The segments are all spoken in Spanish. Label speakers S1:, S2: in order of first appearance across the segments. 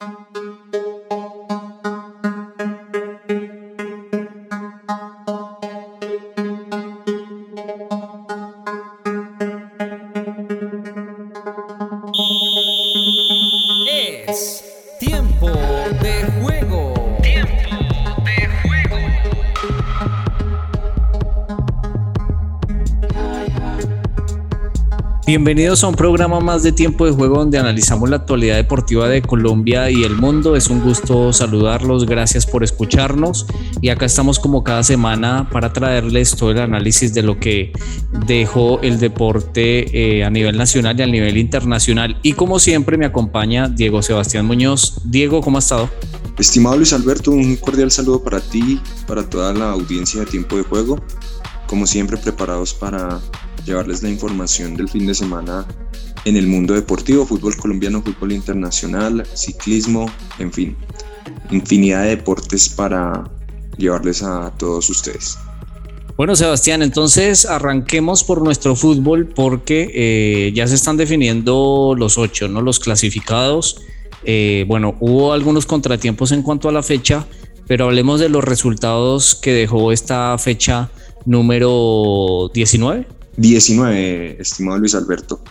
S1: Thank you. Bienvenidos a un programa más de tiempo de juego donde analizamos la actualidad deportiva de Colombia y el mundo. Es un gusto saludarlos, gracias por escucharnos y acá estamos como cada semana para traerles todo el análisis de lo que dejó el deporte eh, a nivel nacional y a nivel internacional. Y como siempre me acompaña Diego Sebastián Muñoz. Diego, ¿cómo ha estado?
S2: Estimado Luis Alberto, un cordial saludo para ti, para toda la audiencia de tiempo de juego. Como siempre preparados para llevarles la información del fin de semana en el mundo deportivo, fútbol colombiano, fútbol internacional, ciclismo, en fin, infinidad de deportes para llevarles a todos ustedes.
S1: Bueno, Sebastián, entonces arranquemos por nuestro fútbol porque eh, ya se están definiendo los ocho, ¿no? Los clasificados. Eh, bueno, hubo algunos contratiempos en cuanto a la fecha, pero hablemos de los resultados que dejó esta fecha número 19.
S2: 19, estimado Luis Alberto.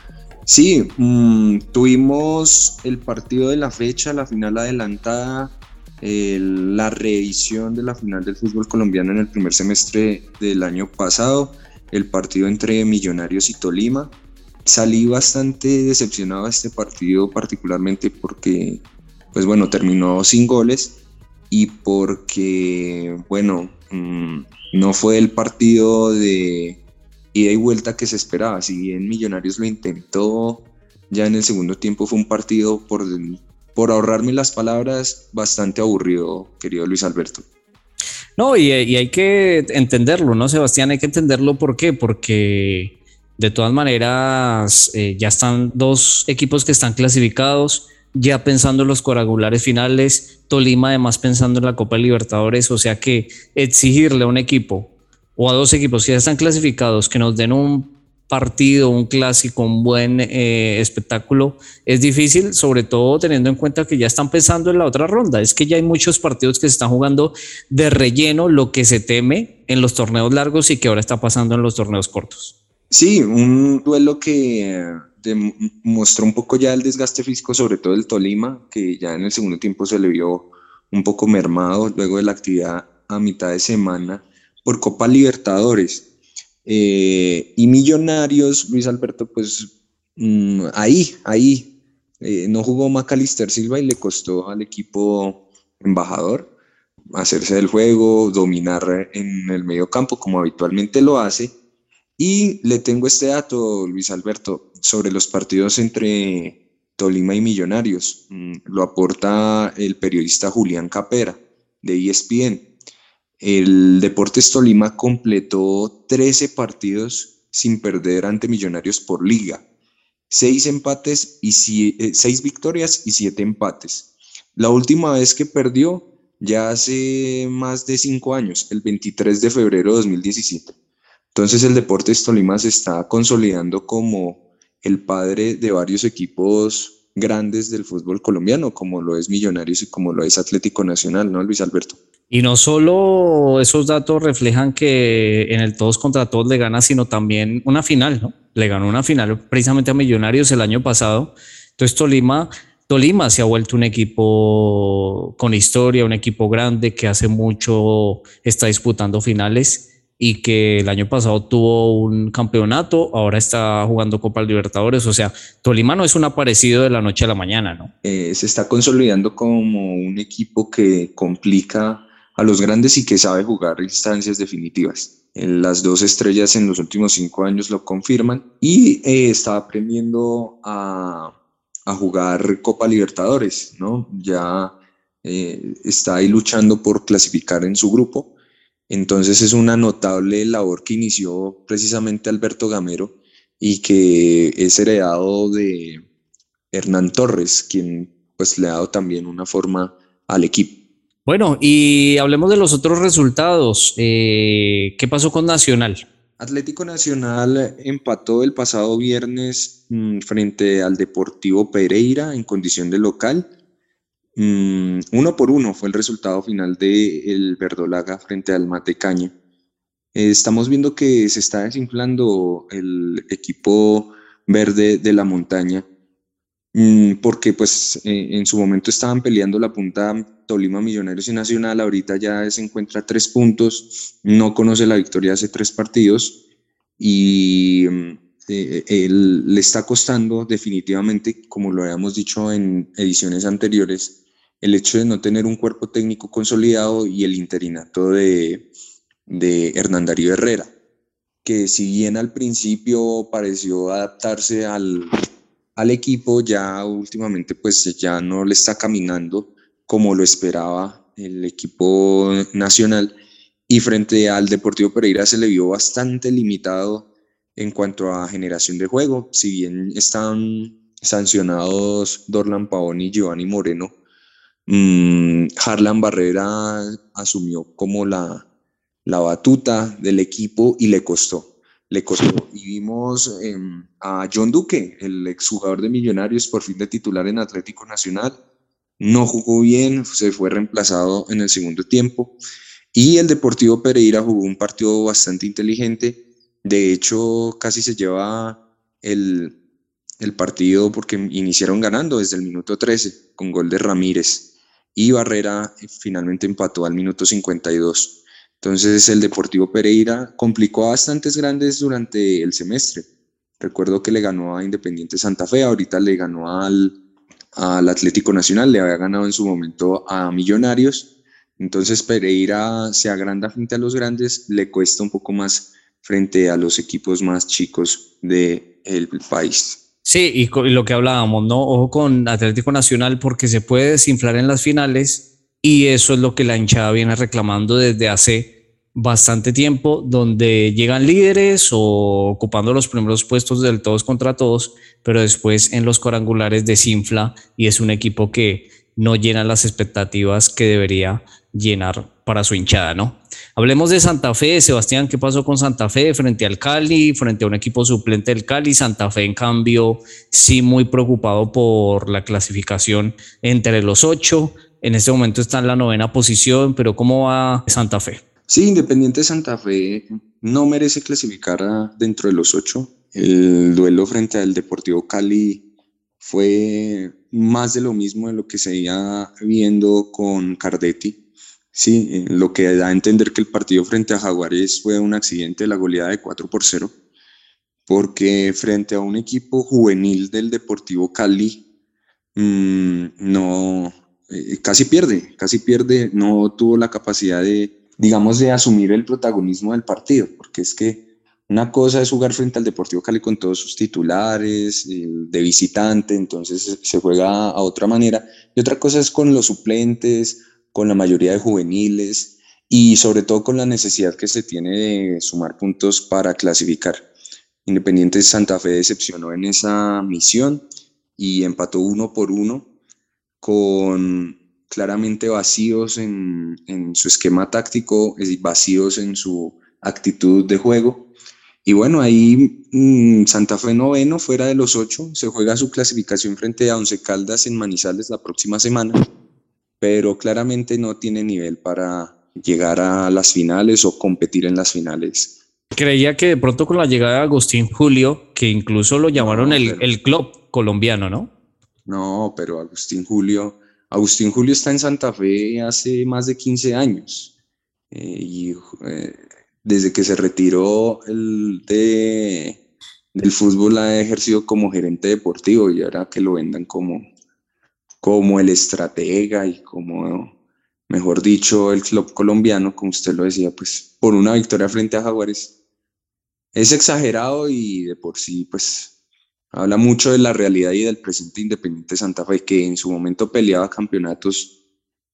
S2: Sí, mm, tuvimos el partido de la fecha, la final adelantada, la revisión de la final del fútbol colombiano en el primer semestre del año pasado, el partido entre Millonarios y Tolima. Salí bastante decepcionado de este partido, particularmente porque, pues bueno, terminó sin goles y porque, bueno, mm, no fue el partido de ida y vuelta que se esperaba. Si bien Millonarios lo intentó, ya en el segundo tiempo fue un partido, por, por ahorrarme las palabras, bastante aburrido, querido Luis Alberto.
S1: No, y, hay que entenderlo, ¿no, Sebastián? Hay que entenderlo, ¿por qué? Porque de todas maneras eh, ya están dos equipos que están clasificados, ya pensando en los coragulares finales, Tolima además pensando en la Copa Libertadores, o sea que exigirle a un equipo o a dos equipos que ya están clasificados que nos den un partido, un clásico, un buen eh, espectáculo, es difícil, sobre todo teniendo en cuenta que ya están pensando en la otra ronda. Es que ya hay muchos partidos que se están jugando de relleno, lo que se teme en los torneos largos y que ahora está pasando en los torneos cortos.
S2: Sí, un duelo que mostró un poco ya el desgaste físico, sobre todo el Tolima, que ya en el segundo tiempo se le vio un poco mermado luego de la actividad a mitad de semana por Copa Libertadores. Eh, y Millonarios, Luis Alberto, pues mm, ahí, ahí, eh, no jugó Macalister Silva y le costó al equipo embajador hacerse del juego, dominar en el medio campo como habitualmente lo hace. Y le tengo este dato, Luis Alberto, sobre los partidos entre Tolima y Millonarios. Mm, lo aporta el periodista Julián Capera de ESPN. El Deportes Tolima completó 13 partidos sin perder ante Millonarios por liga, 6 empates y 6 eh, victorias y 7 empates. La última vez que perdió ya hace más de 5 años, el 23 de febrero de 2017. Entonces el Deportes Tolima se está consolidando como el padre de varios equipos grandes del fútbol colombiano, como lo es Millonarios y como lo es Atlético Nacional, ¿no, Luis Alberto?
S1: Y no solo esos datos reflejan que en el todos contra todos le gana, sino también una final, ¿no? Le ganó una final precisamente a Millonarios el año pasado. Entonces Tolima, Tolima se ha vuelto un equipo con historia, un equipo grande que hace mucho está disputando finales y que el año pasado tuvo un campeonato, ahora está jugando Copa Libertadores, o sea, Tolima no es un aparecido de la noche a la mañana, ¿no?
S2: Eh, se está consolidando como un equipo que complica a los grandes y que sabe jugar instancias definitivas. Las dos estrellas en los últimos cinco años lo confirman y eh, está aprendiendo a, jugar Copa Libertadores, ¿no? Ya eh, está ahí luchando por clasificar en su grupo. Entonces es una notable labor que inició precisamente Alberto Gamero y que es heredado de Hernán Torres, quien pues le ha dado también una forma al equipo.
S1: Bueno, y hablemos de los otros resultados. Eh, ¿Qué pasó con Nacional?
S2: Atlético Nacional empató el pasado viernes mm, frente al Deportivo Pereira en condición de local. Mm, uno por uno fue el resultado final del el Verdolaga frente al Matecaña. Eh, estamos viendo que se está desinflando el equipo verde de la montaña, porque pues eh, en su momento estaban peleando la punta Tolima Millonarios y Nacional, ahorita ya se encuentra a tres puntos, no conoce la victoria hace tres partidos y mm, eh, le está costando definitivamente, como lo habíamos dicho en ediciones anteriores, el hecho de no tener un cuerpo técnico consolidado y el interinato de, de Hernán Darío Herrera, que si bien al principio pareció adaptarse al, al equipo, ya últimamente pues ya no le está caminando como lo esperaba el equipo nacional y frente al Deportivo Pereira se le vio bastante limitado en cuanto a generación de juego, si bien están sancionados Dorlan Pavón y Giovanni Moreno, Mm, Harlan Barrera asumió como la, la batuta del equipo y le costó. Le costó. Y vimos em, a John Duque, el exjugador de Millonarios, por fin de titular en Atlético Nacional. No jugó bien, se fue reemplazado en el segundo tiempo. Y el Deportivo Pereira jugó un partido bastante inteligente. De hecho, casi se lleva el, el partido porque iniciaron ganando desde el minuto 13 con gol de Ramírez y Barrera finalmente empató al minuto 52. Entonces el Deportivo Pereira complicó a bastantes grandes durante el semestre. Recuerdo que le ganó a Independiente Santa Fe, ahorita le ganó al, al Atlético Nacional, le había ganado en su momento a Millonarios. Entonces Pereira se agranda frente a los grandes, le cuesta un poco más frente a los equipos más chicos del país.
S1: Sí, y, lo que hablábamos, ¿no? Ojo con Atlético Nacional porque se puede desinflar en las finales y eso es lo que la hinchada viene reclamando desde hace bastante tiempo, donde llegan líderes o ocupando los primeros puestos del todos contra todos, pero después en los corangulares desinfla y es un equipo que no llena las expectativas que debería llenar para su hinchada, ¿no? Hablemos de Santa Fe, Sebastián, ¿qué pasó con Santa Fe frente al Cali, frente a un equipo suplente del Cali? Santa Fe, en cambio, sí muy preocupado por la clasificación entre los ocho. En este momento está en la novena posición, pero ¿cómo va Santa Fe?
S2: Sí, Independiente Santa Fe no merece clasificar dentro de los ocho. El duelo frente al Deportivo Cali fue más de lo mismo de lo que se iba viendo con Cardetti Sí, eh, lo que da a entender que el partido frente a Jaguares fue un accidente de la goleada de 4 por 0, porque frente a un equipo juvenil del Deportivo Cali, mm, no, eh, casi pierde, casi pierde, no tuvo la capacidad de, digamos, de asumir el protagonismo del partido, porque es que una cosa es jugar frente al Deportivo Cali con todos sus titulares, de visitante, entonces se juega a otra manera, y otra cosa es con los suplentes, con la mayoría de juveniles y sobre todo con la necesidad que se tiene de sumar puntos para clasificar. Independiente Santa Fe decepcionó en esa misión y empató uno por uno con claramente vacíos en, su esquema táctico, vacíos en su actitud de juego. Y bueno, ahí mm, Santa Fe noveno, fuera de los ocho, se juega su clasificación frente a Once Caldas en Manizales la próxima semana pero claramente no tiene nivel para llegar a las finales o competir en las finales.
S1: Creía que de pronto con la llegada de Agustín Julio, que incluso lo llamaron el, el, club colombiano, ¿no?
S2: No, pero Agustín Julio, Agustín Julio está en Santa Fe hace más de 15 años. Eh, y eh, desde que se retiró el de, del fútbol ha ejercido como gerente deportivo y ahora que lo vendan como, como el estratega y como, mejor dicho, el club colombiano, como usted lo decía, pues por una victoria frente a Jaguares. Es exagerado y de por sí, pues habla mucho de la realidad y del presente Independiente Santa Fe, que en su momento peleaba campeonatos.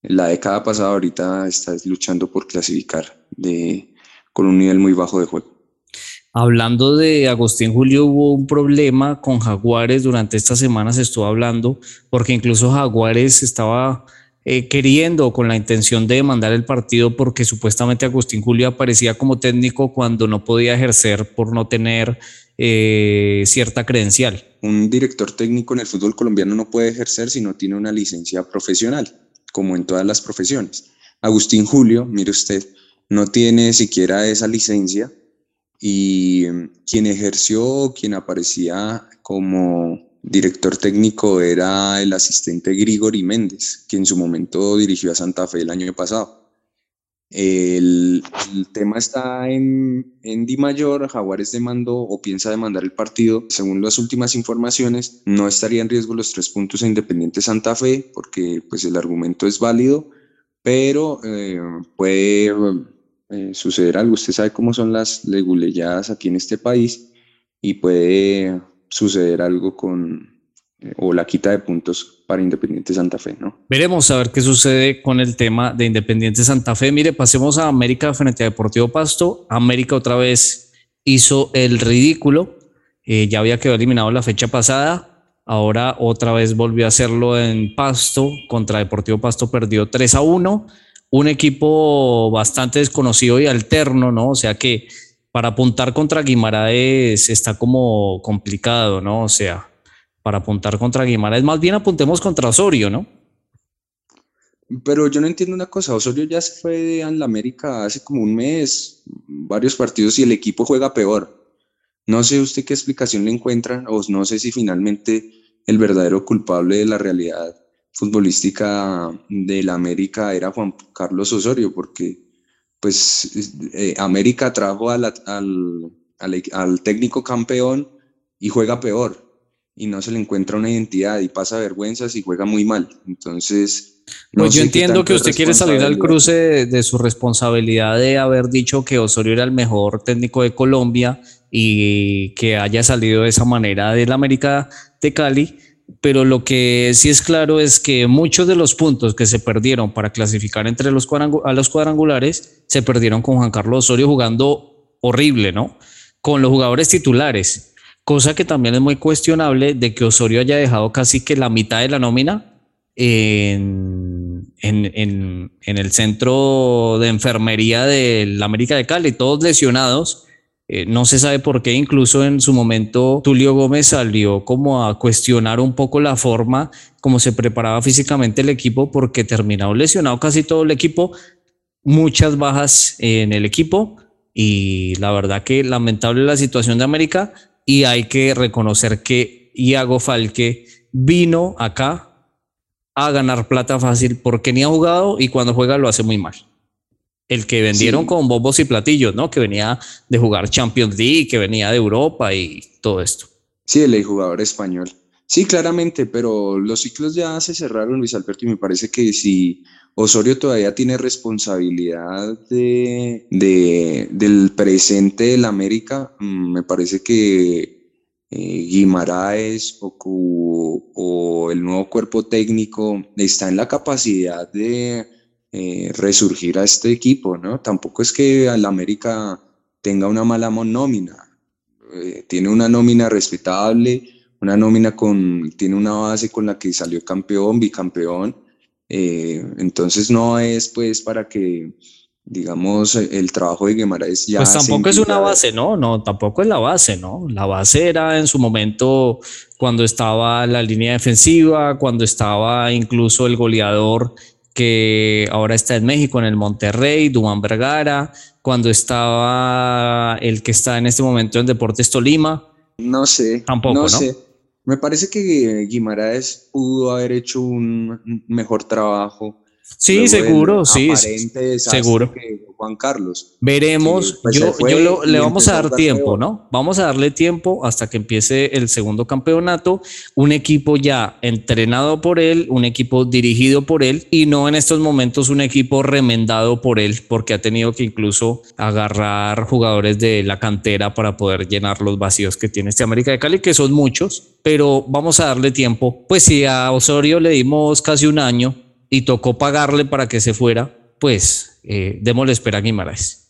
S2: En la década pasada, ahorita está luchando por clasificar de, con un nivel muy bajo de juego.
S1: Hablando de Agustín Julio, hubo un problema con Jaguares durante esta semana, se estuvo hablando, porque incluso Jaguares estaba eh, queriendo con la intención de demandar el partido porque supuestamente Agustín Julio aparecía como técnico cuando no podía ejercer por no tener eh, cierta credencial.
S2: Un director técnico en el fútbol colombiano no puede ejercer si no tiene una licencia profesional, como en todas las profesiones. Agustín Julio, mire usted, no tiene siquiera esa licencia y quien ejerció, quien aparecía como director técnico era el asistente Grigori Méndez, que en su momento dirigió a Santa Fe el año pasado. El, tema está en, en Di Mayor, Jaguares demandó o piensa demandar el partido. Según las últimas informaciones, no estaría en riesgo los tres puntos a Independiente Santa Fe, porque pues el argumento es válido, pero eh, puede eh, suceder algo. Usted sabe cómo son las leguleyadas aquí en este país y puede suceder algo con eh, o la quita de puntos para Independiente Santa Fe, ¿no?
S1: Veremos a ver qué sucede con el tema de Independiente Santa Fe. Mire, pasemos a América frente a Deportivo Pasto. América otra vez hizo el ridículo. Eh, ya había quedado eliminado la fecha pasada. Ahora otra vez volvió a hacerlo en Pasto. Contra Deportivo Pasto perdió 3 a 1. Un equipo bastante desconocido y alterno, ¿no? O sea que para apuntar contra Guimaraes está como complicado, ¿no? O sea, para apuntar contra Guimaraes, más bien apuntemos contra Osorio, ¿no?
S2: Pero yo no entiendo una cosa, Osorio ya se fue de América hace como un mes, varios partidos y el equipo juega peor. No sé usted qué explicación le encuentra o no sé si finalmente el verdadero culpable de la realidad futbolística de la América era Juan Carlos Osorio, porque pues eh, América trajo al, al, al, técnico campeón y juega peor y no se le encuentra una identidad y pasa vergüenzas y juega muy mal. Entonces...
S1: pues yo entiendo que usted quiere salir al cruce de, su responsabilidad de haber dicho que Osorio era el mejor técnico de Colombia y que haya salido de esa manera del América de Cali pero lo que sí es claro es que muchos de los puntos que se perdieron para clasificar entre los, a los cuadrangulares se perdieron con Juan Carlos Osorio jugando horrible, ¿no? Con los jugadores titulares, cosa que también es muy cuestionable de que Osorio haya dejado casi que la mitad de la nómina en, en, en el centro de enfermería del América de Cali, todos lesionados eh, no se sabe por qué, incluso en su momento Tulio Gómez salió como a cuestionar un poco la forma como se preparaba físicamente el equipo porque terminó lesionado casi todo el equipo, muchas bajas en el equipo y la verdad que lamentable la situación de América y hay que reconocer que Iago Falque vino acá a ganar plata fácil porque ni ha jugado y cuando juega lo hace muy mal el que vendieron con bombos y platillos, ¿no? Que venía de jugar Champions League, que venía de Europa y todo esto.
S2: Sí, el jugador español. Sí, claramente, pero los ciclos ya se cerraron, Luis Alberto, y me parece que si Osorio todavía tiene responsabilidad de, del presente del América, mm, me parece que eh, Guimaraes o, o el nuevo cuerpo técnico está en la capacidad de eh, resurgir a este equipo, ¿no? Tampoco es que al América tenga una mala nómina, eh, tiene una nómina respetable, una nómina con, tiene una base con la que salió campeón, bicampeón, eh, entonces no es pues para que digamos, el trabajo de Guimaraes ya...
S1: Pues tampoco es una base, ¿no? No, tampoco es la base, ¿no? La base era en su momento cuando estaba la línea defensiva, cuando estaba incluso el goleador que ahora está en México, en el Monterrey, Duan Vergara, cuando estaba el que está en este momento en Deportes Tolima.
S2: No sé. Tampoco, no, sé. Me parece que Guimaraes pudo haber hecho un mejor trabajo
S1: Sí, seguro, sí. Seguro.
S2: Juan Carlos.
S1: Veremos. Pues, yo, le vamos a dar tiempo, ¿no? Vamos a darle tiempo hasta que empiece el segundo campeonato. Un equipo ya entrenado por él, un equipo dirigido por él y no en estos momentos un equipo remendado por él, porque ha tenido que incluso agarrar jugadores de la cantera para poder llenar los vacíos que tiene este América de Cali, que son muchos, pero vamos a darle tiempo. Pues si a Osorio le dimos casi un año, y tocó pagarle para que se fuera, pues eh, démosle espera a Guimaraes.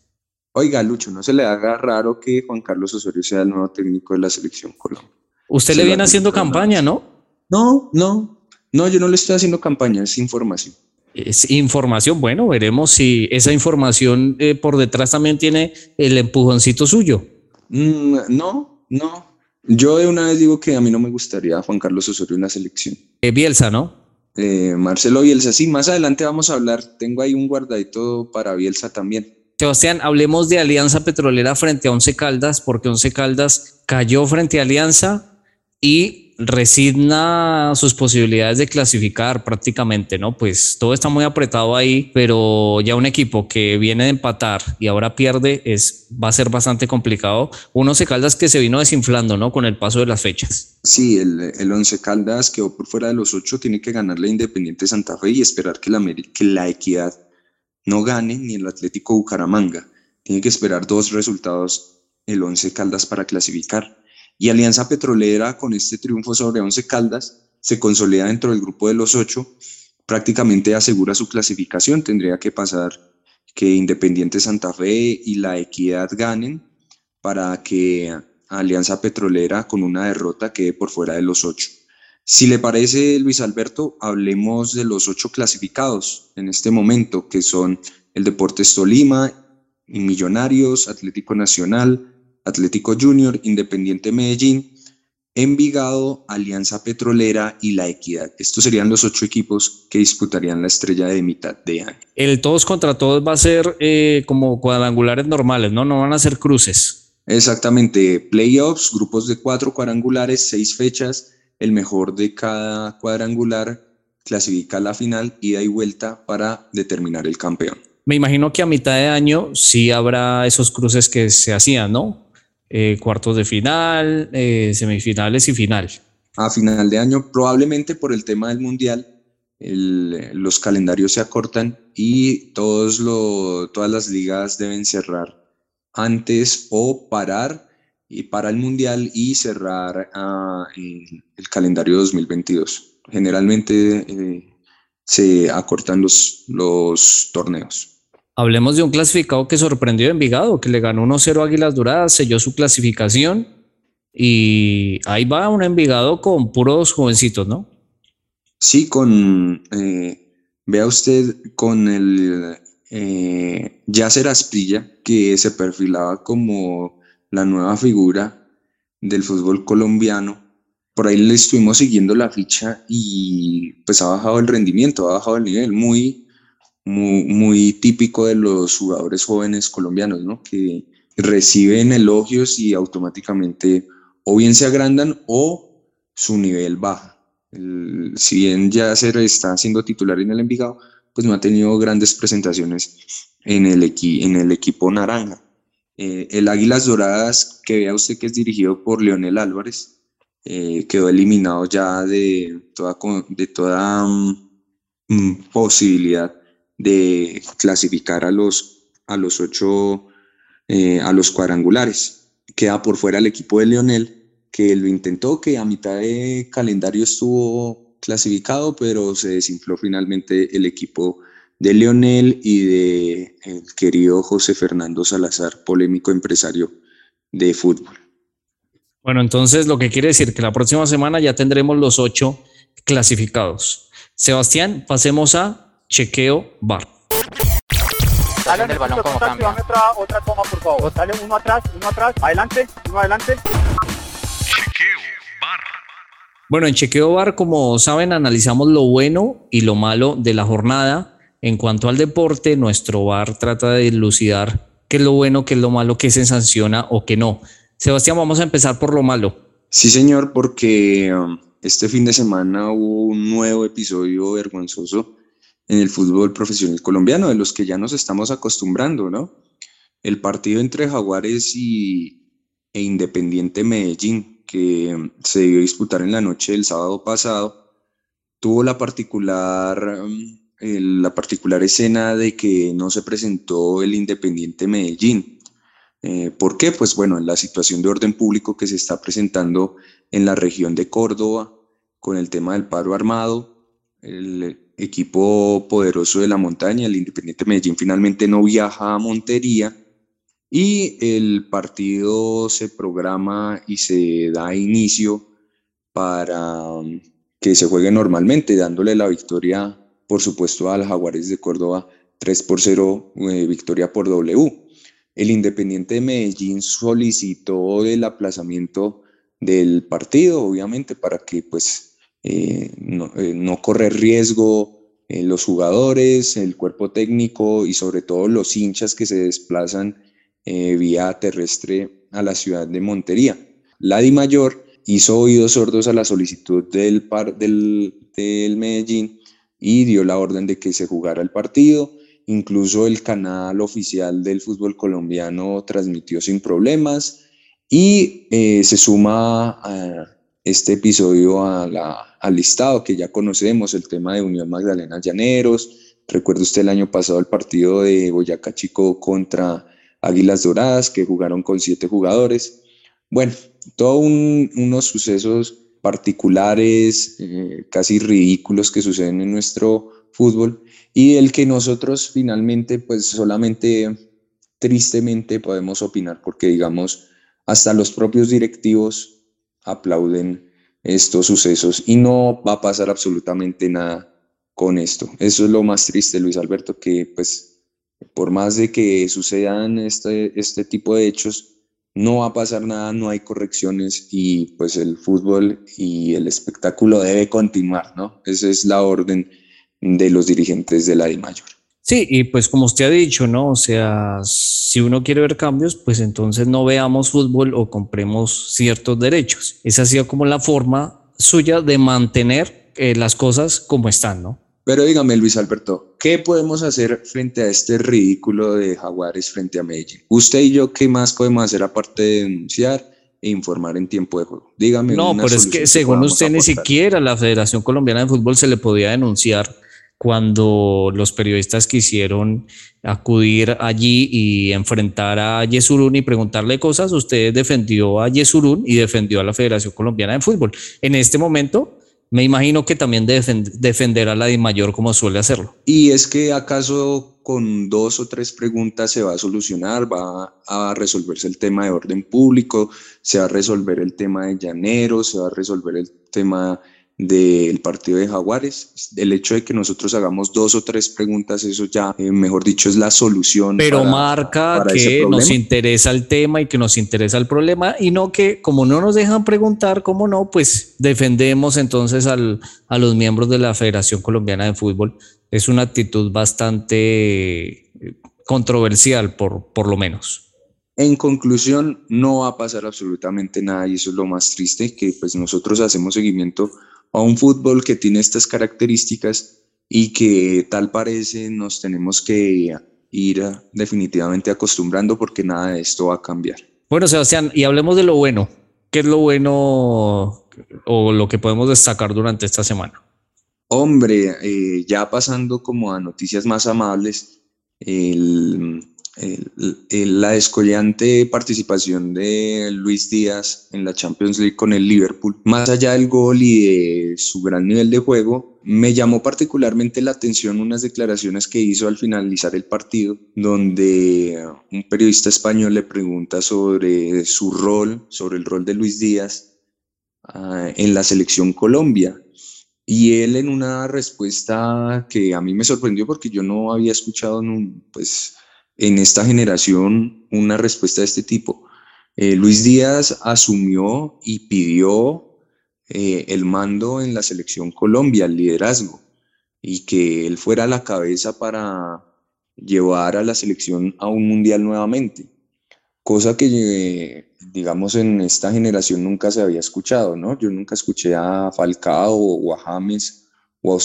S2: Oiga, Lucho, no se le haga raro que Juan Carlos Osorio sea el nuevo técnico de la selección Colombia.
S1: Usted le viene haciendo campaña, ¿no?
S2: No, no, no, yo no le estoy haciendo campaña, es información.
S1: Es información, bueno, veremos si esa información eh, por detrás también tiene el empujoncito suyo.
S2: Mm, no, no. Yo de una vez digo que a mí no me gustaría Juan Carlos Osorio en la selección.
S1: Eh, Bielsa, ¿no?
S2: Eh, Marcelo Bielsa, sí, más adelante vamos a hablar. Tengo ahí un guardadito para Bielsa también.
S1: Sebastián, hablemos de Alianza Petrolera frente a Once Caldas, porque Once Caldas cayó frente a Alianza y resigna sus posibilidades de clasificar prácticamente, ¿no? Pues todo está muy apretado ahí, pero ya un equipo que viene de empatar y ahora pierde es, va a ser bastante complicado. Uno se Caldas que se vino desinflando, ¿no? Con el paso de las fechas.
S2: Sí, el, el Once Caldas quedó por fuera de los ocho, tiene que ganarle Independiente Santa Fe y esperar que la, que la Equidad no gane ni el Atlético Bucaramanga. Tiene que esperar dos resultados el Once Caldas para clasificar. Y Alianza Petrolera, con este triunfo sobre Once Caldas, se consolida dentro del grupo de los ocho, prácticamente asegura su clasificación. Tendría que pasar que Independiente Santa Fe y la Equidad ganen para que Alianza Petrolera con una derrota quede por fuera de los ocho. Si le parece, Luis Alberto, hablemos de los ocho clasificados en este momento, que son el Deportes Tolima, Millonarios, Atlético Nacional, Atlético Junior, Independiente Medellín, Envigado, Alianza Petrolera y La Equidad. Estos serían los ocho equipos que disputarían la estrella de mitad de año.
S1: El todos contra todos va a ser eh, como cuadrangulares normales, ¿no? No van a ser cruces.
S2: Exactamente, playoffs, grupos de cuatro cuadrangulares, seis fechas, el mejor de cada cuadrangular clasifica a la final, ida y vuelta para determinar el campeón.
S1: Me imagino que a mitad de año sí habrá esos cruces que se hacían, ¿no? Eh, cuartos de final, eh, semifinales y final.
S2: A final de año, probablemente por el tema del mundial, los calendarios se acortan y todos todas las ligas deben cerrar antes o parar y para el mundial y cerrar ah, el, calendario 2022. Generalmente eh, se acortan los torneos.
S1: Hablemos de un clasificado que sorprendió a Envigado, que le ganó 1-0 Águilas Doradas, selló su clasificación y ahí va un Envigado con puros jovencitos, ¿no?
S2: Sí, con, eh, vea usted, con el eh, Yasser Asprilla, que se perfilaba como la nueva figura del fútbol colombiano. Por ahí le estuvimos siguiendo la ficha y pues ha bajado el rendimiento, ha bajado el nivel, muy muy, típico de los jugadores jóvenes colombianos, ¿no? Que reciben elogios y automáticamente o bien se agrandan o su nivel baja. si bien ya se está siendo titular en el Envigado, pues no ha tenido grandes presentaciones en el, en el equipo naranja. Eh, el Águilas Doradas, que vea usted que es dirigido por Leonel Álvarez, eh, quedó eliminado ya de toda, de toda mm, posibilidad de clasificar a los, a los ocho, eh, a los cuadrangulares. Queda por fuera el equipo de Leonel, que lo intentó, que a mitad de calendario estuvo clasificado, pero se desinfló finalmente el equipo de Leonel y de el querido José Fernando Salazar, polémico empresario de fútbol.
S1: Bueno, entonces lo que quiere decir que la próxima semana ya tendremos los ocho clasificados. Sebastián, pasemos a chequeo bar.
S3: Dale el balón como cambia. Otra, otra toma, por favor. Dale uno atrás, uno atrás, adelante, uno adelante.
S1: Chequeo bar. Bueno, en Chequeo Bar, como saben, analizamos lo bueno y lo malo de la jornada. En cuanto al deporte, nuestro bar trata de dilucidar qué es lo bueno, qué es lo malo, qué se sanciona o qué no. Sebastián, vamos a empezar por lo malo.
S2: Sí, señor, porque um, este fin de semana hubo un nuevo episodio vergonzoso en el fútbol profesional colombiano, de los que ya nos estamos acostumbrando, ¿no? El partido entre Jaguares y, e Independiente Medellín, que se debió disputar en la noche del sábado pasado, tuvo la particular, la particular escena de que no se presentó el Independiente Medellín. Eh, ¿Por qué? Pues bueno, en la situación de orden público que se está presentando en la región de Córdoba con el tema del paro armado, el, equipo poderoso de la montaña, el Independiente Medellín finalmente no viaja a Montería y el partido se programa y se da inicio para um, que se juegue normalmente, dándole la victoria por supuesto al Jaguares de Córdoba 3 por 0, eh, victoria por W. El Independiente de Medellín solicitó el aplazamiento del partido, obviamente, para que pues eh, no, eh, correr riesgo los jugadores, el cuerpo técnico y sobre todo los hinchas que se desplazan vía terrestre a la ciudad de Montería. La Di Mayor hizo oídos sordos a la solicitud del, par, del, del Medellín y dio la orden de que se jugara el partido. Incluso el canal oficial del fútbol colombiano transmitió sin problemas y eh, se suma a este episodio a al listado que ya conocemos, el tema de Unión Magdalena Llaneros. Recuerda usted el año pasado el partido de Boyacá Chico contra Águilas Doradas, que jugaron con siete jugadores. Bueno, todos unos sucesos particulares, eh, casi ridículos que suceden en nuestro fútbol y el que nosotros finalmente pues solamente tristemente podemos opinar porque digamos hasta los propios directivos aplauden estos sucesos y no va a pasar absolutamente nada con esto. Eso es lo más triste, Luis Alberto, que pues por más de que sucedan este, este tipo de hechos, no va a pasar nada, no hay correcciones y pues el fútbol y el espectáculo debe continuar, ¿no? Esa es la orden de los dirigentes de la de Mayor.
S1: Sí, y pues como usted ha dicho, ¿no? O sea, si uno quiere ver cambios, pues entonces no veamos fútbol o compremos ciertos derechos. Esa ha sido como la forma suya de mantener eh, las cosas como están, ¿no?
S2: Pero dígame, Luis Alberto, ¿qué podemos hacer frente a este ridículo de Jaguares frente a Medellín? Usted y yo, ¿qué más podemos hacer aparte de denunciar e informar en tiempo de juego? Dígame.
S1: No, pero es que según usted ni siquiera la Federación Colombiana de Fútbol se le podía denunciar cuando los periodistas quisieron acudir allí y enfrentar a Yesurún y preguntarle cosas, usted defendió a Yesurún y defendió a la Federación Colombiana de Fútbol. En este momento, me imagino que también defenderá a la de mayor como suele hacerlo.
S2: Y es que acaso con dos o tres preguntas se va a solucionar, va a resolverse el tema de orden público, se va a resolver el tema de llaneros, se va a resolver el tema del partido de Jaguares. El hecho de que nosotros hagamos dos o tres preguntas, eso ya, eh, mejor dicho, es la solución.
S1: Pero marca que nos interesa el tema y que nos interesa el problema y no que como no nos dejan preguntar, como no, pues defendemos entonces al, a los miembros de la Federación Colombiana de Fútbol. Es una actitud bastante eh, controversial, por, por lo menos.
S2: En conclusión, no va a pasar absolutamente nada y eso es lo más triste, que pues nosotros hacemos seguimiento a un fútbol que tiene estas características y que tal parece nos tenemos que ir definitivamente acostumbrando porque nada de esto va a cambiar.
S1: Bueno, Sebastián, y hablemos de lo bueno. ¿Qué es lo bueno o lo que podemos destacar durante esta semana?
S2: Hombre, eh, ya pasando como a noticias más amables, el, la descollante participación de Luis Díaz en la Champions League con el Liverpool, más allá del gol y de su gran nivel de juego, me llamó particularmente la atención unas declaraciones que hizo al finalizar el partido, donde un periodista español le pregunta sobre su rol, sobre el rol de Luis Díaz ah, en la selección Colombia. Y él en una respuesta que a mí me sorprendió porque yo no había escuchado, pues, en esta generación una respuesta de este tipo. Eh, Luis Díaz asumió y pidió eh, el mando en la selección Colombia, el liderazgo, y que él fuera la cabeza para llevar a la selección a un mundial nuevamente, cosa que, digamos, en esta generación nunca se había escuchado, ¿no? Yo nunca escuché a Falcao o a James o a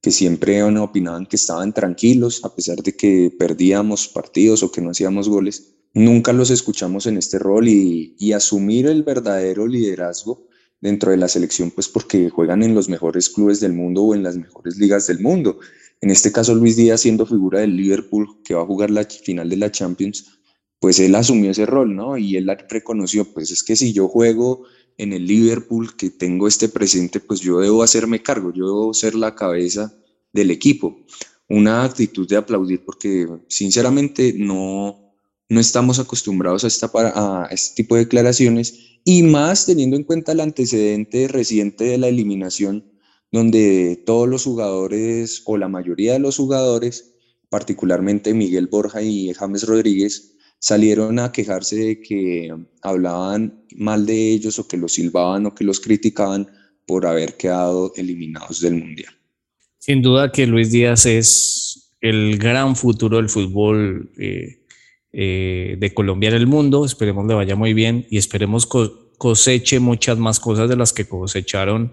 S2: que siempre opinaban que estaban tranquilos a pesar de que perdíamos partidos o que no hacíamos goles. Nunca los escuchamos en este rol y, y asumir el verdadero liderazgo dentro de la selección, pues porque juegan en los mejores clubes del mundo o en las mejores ligas del mundo. En este caso, Luis Díaz, siendo figura del Liverpool, que va a jugar la final de la Champions, pues él asumió ese rol, ¿no? Y él reconoció, pues es que si yo juego en el Liverpool, que tengo este presente, pues yo debo hacerme cargo, yo debo ser la cabeza del equipo. Una actitud de aplaudir porque sinceramente no, no estamos acostumbrados a, a este tipo de declaraciones y más teniendo en cuenta el antecedente reciente de la eliminación donde todos los jugadores o la mayoría de los jugadores, particularmente Miguel Borja y James Rodríguez, salieron a quejarse de que hablaban mal de ellos o que los silbaban o que los criticaban por haber quedado eliminados del Mundial.
S1: Sin duda que Luis Díaz es el gran futuro del fútbol eh, eh, de Colombia en el mundo. Esperemos le vaya muy bien y esperemos coseche muchas más cosas de las que cosecharon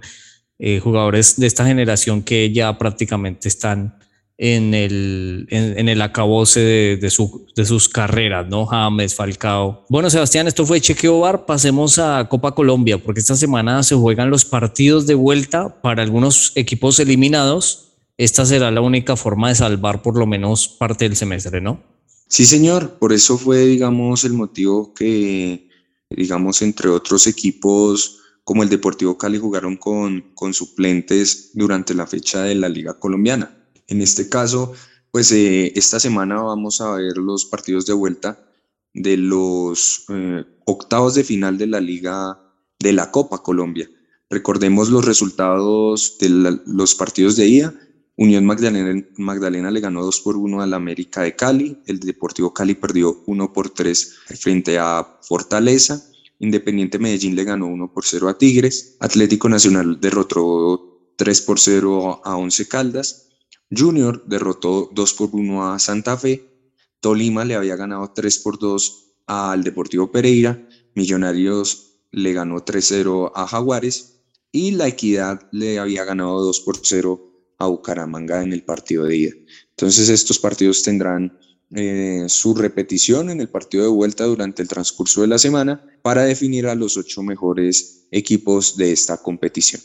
S1: eh, jugadores de esta generación que ya prácticamente están en el, en, el acabose de, de, sus carreras, ¿no? James, Falcao. Bueno, Sebastián, esto fue Chequeo Bar. Pasemos a Copa Colombia, porque esta semana se juegan los partidos de vuelta para algunos equipos eliminados. Esta será la única forma de salvar por lo menos parte del semestre, ¿no?
S2: Sí, señor. Por eso fue, digamos, el motivo que, digamos, entre otros equipos como el Deportivo Cali jugaron con, con suplentes durante la fecha de la Liga Colombiana en este caso, pues eh, esta semana vamos a ver los partidos de vuelta de los eh, octavos de final de la Liga de la Copa Colombia. Recordemos los resultados de los partidos de ida. Unión Magdalena, Magdalena le ganó 2 por 1 al América de Cali. El Deportivo Cali perdió 1 por 3 frente a Fortaleza. Independiente Medellín le ganó 1 por 0 a Tigres. Atlético Nacional derrotó 3 por 0 a Once Caldas. Junior derrotó 2 por 1 a Santa Fe, Tolima le había ganado 3 por 2 al Deportivo Pereira, Millonarios le ganó 3-0 a Jaguares y La Equidad le había ganado 2 por 0 a Bucaramanga en el partido de ida. Entonces estos partidos tendrán eh, su repetición en el partido de vuelta durante el transcurso de la semana para definir a los ocho mejores equipos de esta competición.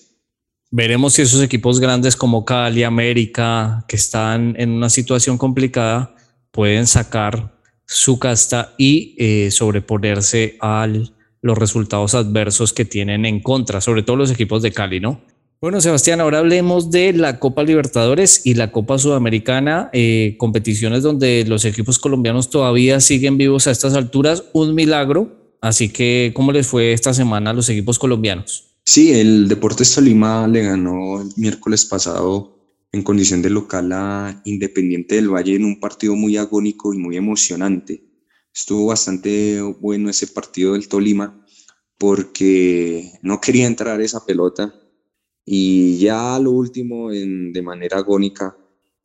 S1: Veremos si esos equipos grandes como Cali, América, que están en una situación complicada, pueden sacar su casta y eh, sobreponerse a los resultados adversos que tienen en contra, sobre todo los equipos de Cali, ¿no? Bueno, Sebastián, ahora hablemos de la Copa Libertadores y la Copa Sudamericana, eh, competiciones donde los equipos colombianos todavía siguen vivos a estas alturas, un milagro. Así que, ¿cómo les fue esta semana a los equipos colombianos?
S2: Sí, el Deportes Tolima le ganó el miércoles pasado en condición de local a Independiente del Valle en un partido muy agónico y muy emocionante. Estuvo bastante bueno ese partido del Tolima porque no quería entrar esa pelota y ya lo último de manera agónica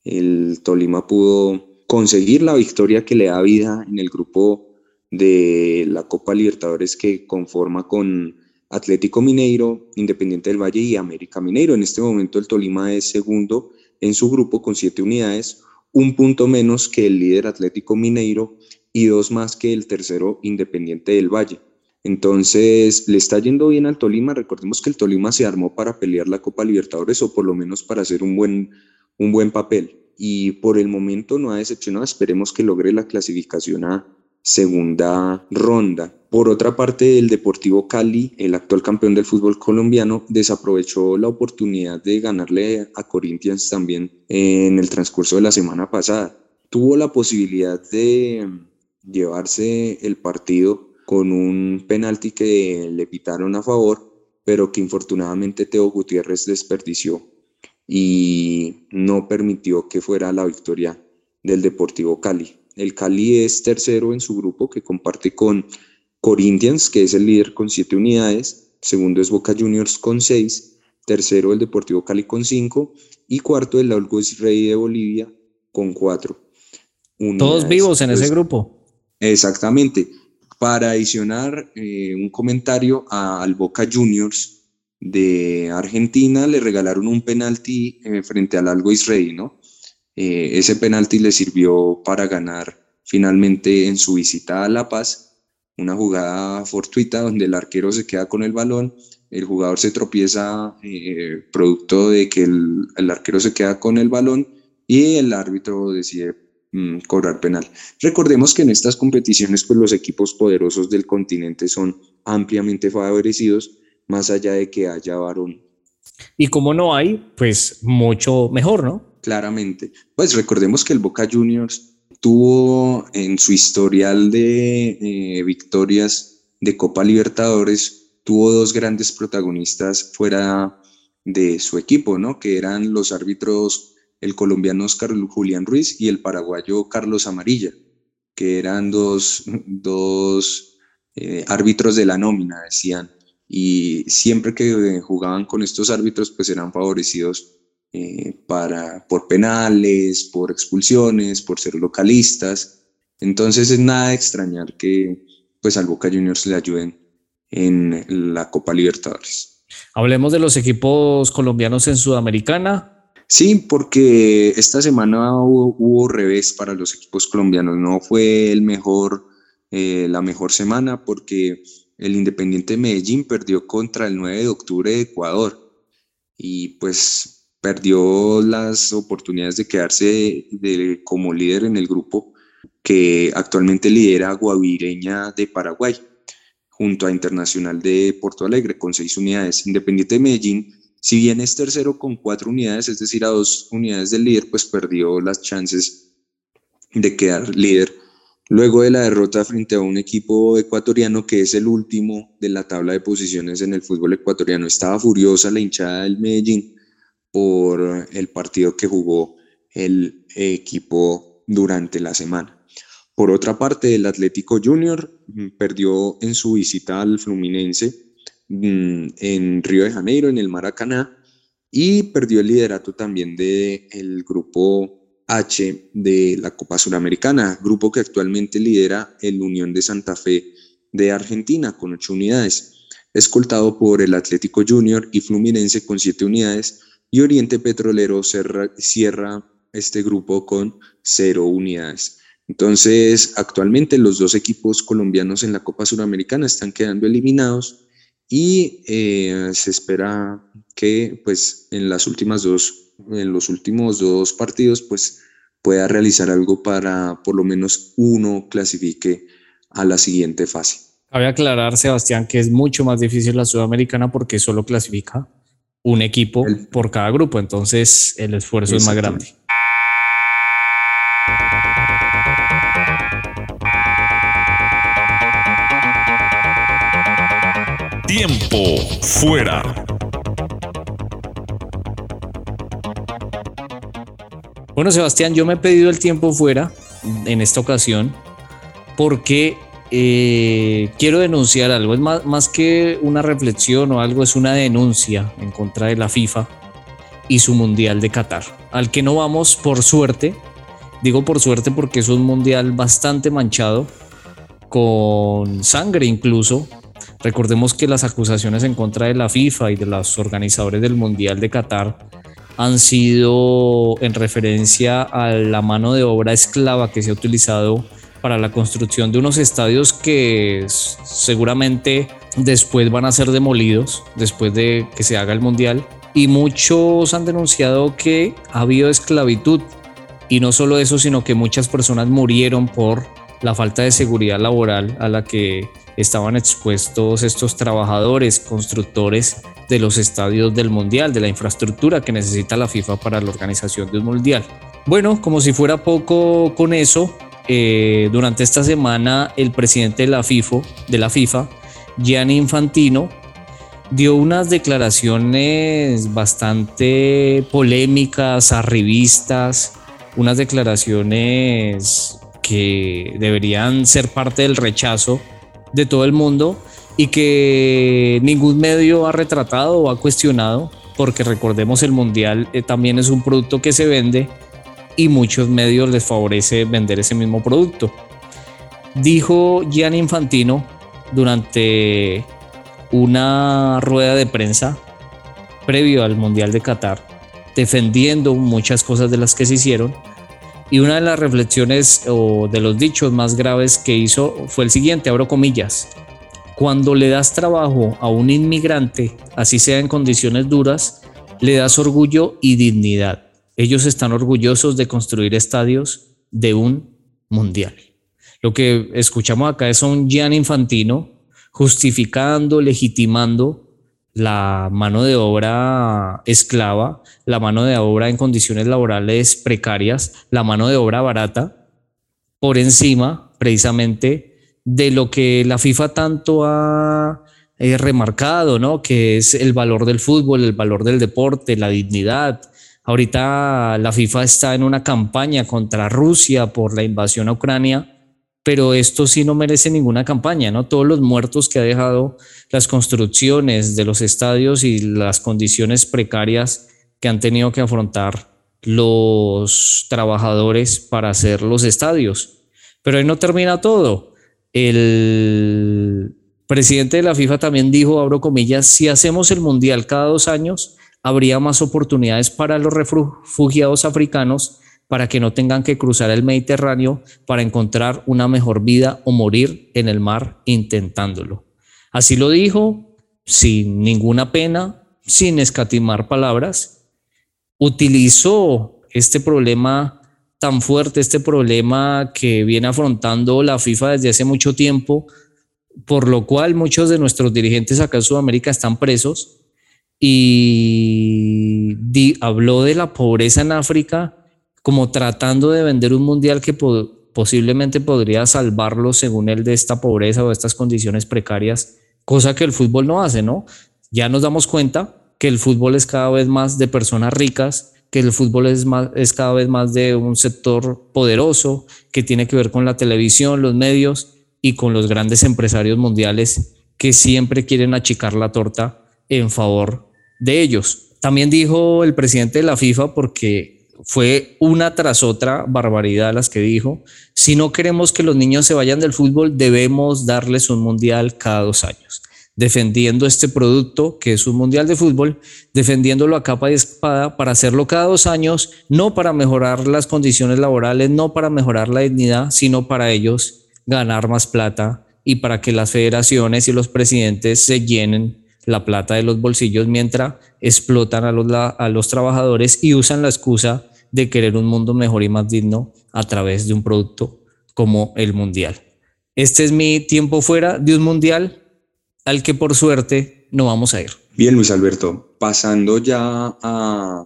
S2: el Tolima pudo conseguir la victoria que le da vida en el grupo de la Copa Libertadores que conforma con Atlético Mineiro, Independiente del Valle y América Mineiro. En este momento el Tolima es segundo en su grupo con siete unidades, un punto menos que el líder Atlético Mineiro y dos más que el tercero Independiente del Valle. Entonces, le está yendo bien al Tolima. Recordemos que el Tolima se armó para pelear la Copa Libertadores o por lo menos para hacer un buen, un buen papel. Y por el momento no ha decepcionado. Esperemos que logre la clasificación a segunda ronda. Por otra parte, el Deportivo Cali, el actual campeón del fútbol colombiano, desaprovechó la oportunidad de ganarle a Corinthians también en el transcurso de la semana pasada. Tuvo la posibilidad de llevarse el partido con un penalti que le pitaron a favor, pero que infortunadamente Teo Gutiérrez desperdició y no permitió que fuera la victoria del Deportivo Cali. El Cali es tercero en su grupo que comparte con Corinthians, que es el líder con siete unidades, segundo es Boca Juniors con seis, tercero el Deportivo Cali con cinco y cuarto el Algois Rey de Bolivia con cuatro.
S1: Todos vivos en ese grupo.
S2: Exactamente. Para adicionar eh, un comentario al Boca Juniors de Argentina, le regalaron un penalti eh, frente al Algo Rey, ¿no? Eh, ese penalti le sirvió para ganar finalmente en su visita a La Paz una jugada fortuita donde el arquero se queda con el balón, el jugador se tropieza eh, producto de que el, arquero se queda con el balón y el árbitro decide mm, cobrar penal. Recordemos que en estas competiciones pues los equipos poderosos del continente son ampliamente favorecidos más allá de que haya varón.
S1: Y como no hay, pues mucho mejor, ¿no?
S2: Claramente. Pues recordemos que el Boca Juniors tuvo en su historial de eh, victorias de Copa Libertadores, tuvo dos grandes protagonistas fuera de su equipo, ¿no? Que eran los árbitros, el colombiano Oscar Julián Ruiz y el paraguayo Carlos Amarilla, que eran dos, dos eh, árbitros de la nómina, decían. Y siempre que jugaban con estos árbitros, pues eran favorecidos eh, para, por penales, por expulsiones, por ser localistas. Entonces es nada de extrañar que pues al Boca Juniors le ayuden en la Copa Libertadores.
S1: Hablemos de los equipos colombianos en Sudamericana.
S2: Sí, porque esta semana hubo, revés para los equipos colombianos. No fue el mejor, eh, la mejor semana porque el Independiente Medellín perdió contra el 9 de octubre de Ecuador. Y pues perdió las oportunidades de quedarse de, como líder en el grupo que actualmente lidera Guavireña de Paraguay, junto a Internacional de Porto Alegre con seis unidades. Independiente de Medellín, si bien es tercero con cuatro unidades, es decir, a dos unidades del líder, pues perdió las chances de quedar líder. Luego de la derrota frente a un equipo ecuatoriano que es el último de la tabla de posiciones en el fútbol ecuatoriano, estaba furiosa la hinchada del Medellín por el partido que jugó el equipo durante la semana. Por otra parte, el Atlético Junior mm, perdió en su visita al Fluminense mm, en Río de Janeiro, en el Maracaná, y perdió el liderato también del grupo H de la Copa Suramericana, grupo que actualmente lidera el Unión de Santa Fe de Argentina con ocho unidades, escoltado por el Atlético Junior y Fluminense con siete unidades, y Oriente Petrolero cierra este grupo con cero unidades. Entonces, actualmente los dos equipos colombianos en la Copa Suramericana están quedando eliminados y eh, se espera que pues en las últimas dos, en los últimos dos partidos pues pueda realizar algo para por lo menos uno clasifique a la siguiente fase.
S1: Cabe aclarar, Sebastián, que es mucho más difícil la Sudamericana porque solo clasifica un equipo por cada grupo, entonces el esfuerzo es más grande.
S4: Tiempo fuera.
S1: Bueno, Sebastián, yo me he pedido el tiempo fuera en esta ocasión porque eh, quiero denunciar algo. Es más, más que una reflexión o algo, es una denuncia en contra de la FIFA y su Mundial de Qatar, al que no vamos por suerte. Digo por suerte porque es un mundial bastante manchado, con sangre incluso. Recordemos que las acusaciones en contra de la FIFA y de los organizadores del Mundial de Qatar han sido en referencia a la mano de obra esclava que se ha utilizado para la construcción de unos estadios que seguramente después van a ser demolidos, después de que se haga el Mundial. Y muchos han denunciado que ha habido esclavitud. Y no solo eso, sino que muchas personas murieron por la falta de seguridad laboral a la que estaban expuestos estos trabajadores, constructores de los estadios del Mundial, de la infraestructura que necesita la FIFA para la organización del Mundial. Bueno, como si fuera poco con eso, eh, durante esta semana el presidente de la, FIFA, Gianni Infantino, dio unas declaraciones bastante polémicas, arribistas, unas declaraciones que deberían ser parte del rechazo de todo el mundo y que ningún medio ha retratado o ha cuestionado, porque recordemos el Mundial eh, también es un producto que se vende y muchos medios les favorece vender ese mismo producto. Dijo Gianni Infantino durante una rueda de prensa previo al Mundial de Qatar, defendiendo muchas cosas de las que se hicieron. Y una de las reflexiones o de los dichos más graves que hizo fue el siguiente, abro comillas, cuando le das trabajo a un inmigrante, así sea en condiciones duras, le das orgullo y dignidad. Ellos están orgullosos de construir estadios de un mundial. Lo que escuchamos acá es un Gian Infantino justificando, legitimando la mano de obra esclava, la mano de obra en condiciones laborales precarias, la mano de obra barata, por encima precisamente de lo que la FIFA tanto ha eh, remarcado, ¿no? Que es el valor del fútbol, el valor del deporte, la dignidad. Ahorita la FIFA está en una campaña contra Rusia por la invasión a Ucrania, pero esto sí no merece ninguna campaña, ¿no? Todos los muertos que ha dejado las construcciones de los estadios y las condiciones precarias que han tenido que afrontar los trabajadores para hacer los estadios. Pero ahí no termina todo. El presidente de la FIFA también dijo, abro comillas, si hacemos el mundial cada dos años, habría más oportunidades para los refugiados africanos para que no tengan que cruzar el Mediterráneo para encontrar una mejor vida o morir en el mar intentándolo. Así lo dijo, sin ninguna pena, sin escatimar palabras, utilizó este problema tan fuerte, este problema que viene afrontando la FIFA desde hace mucho tiempo, por lo cual muchos de nuestros dirigentes acá en Sudamérica están presos y habló de la pobreza en África como tratando de vender un mundial que posiblemente podría salvarlo según él de esta pobreza o estas condiciones precarias, cosa que el fútbol no hace, ¿no? Ya nos damos cuenta que el fútbol es cada vez más de personas ricas, que el fútbol es, más, es cada vez más de un sector poderoso, que tiene que ver con la televisión, los medios y con los grandes empresarios mundiales que siempre quieren achicar la torta en favor de ellos. También dijo el presidente de la FIFA, porque fue una tras otra barbaridad las que dijo, si no queremos que los niños se vayan del fútbol, debemos darles un mundial cada dos años defendiendo este producto que es un mundial de fútbol, defendiéndolo a capa y espada para hacerlo cada dos años, no para mejorar las condiciones laborales, no para mejorar la dignidad, sino para ellos ganar más plata y para que las federaciones y los presidentes se llenen la plata de los bolsillos mientras explotan a los, a los trabajadores y usan la excusa de querer un mundo mejor y más digno a través de un producto como el mundial. Este es mi tiempo fuera de un mundial al que por suerte no vamos a ir.
S2: Bien, Luis Alberto, pasando ya a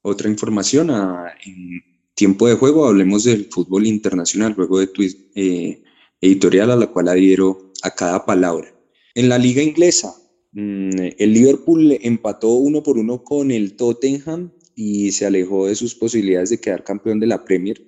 S2: otra información, a en tiempo de juego, hablemos del fútbol internacional, luego de tu eh, editorial a la cual adhiero a cada palabra. En la liga inglesa, el Liverpool empató uno por uno con el Tottenham y se alejó de sus posibilidades de quedar campeón de la Premier,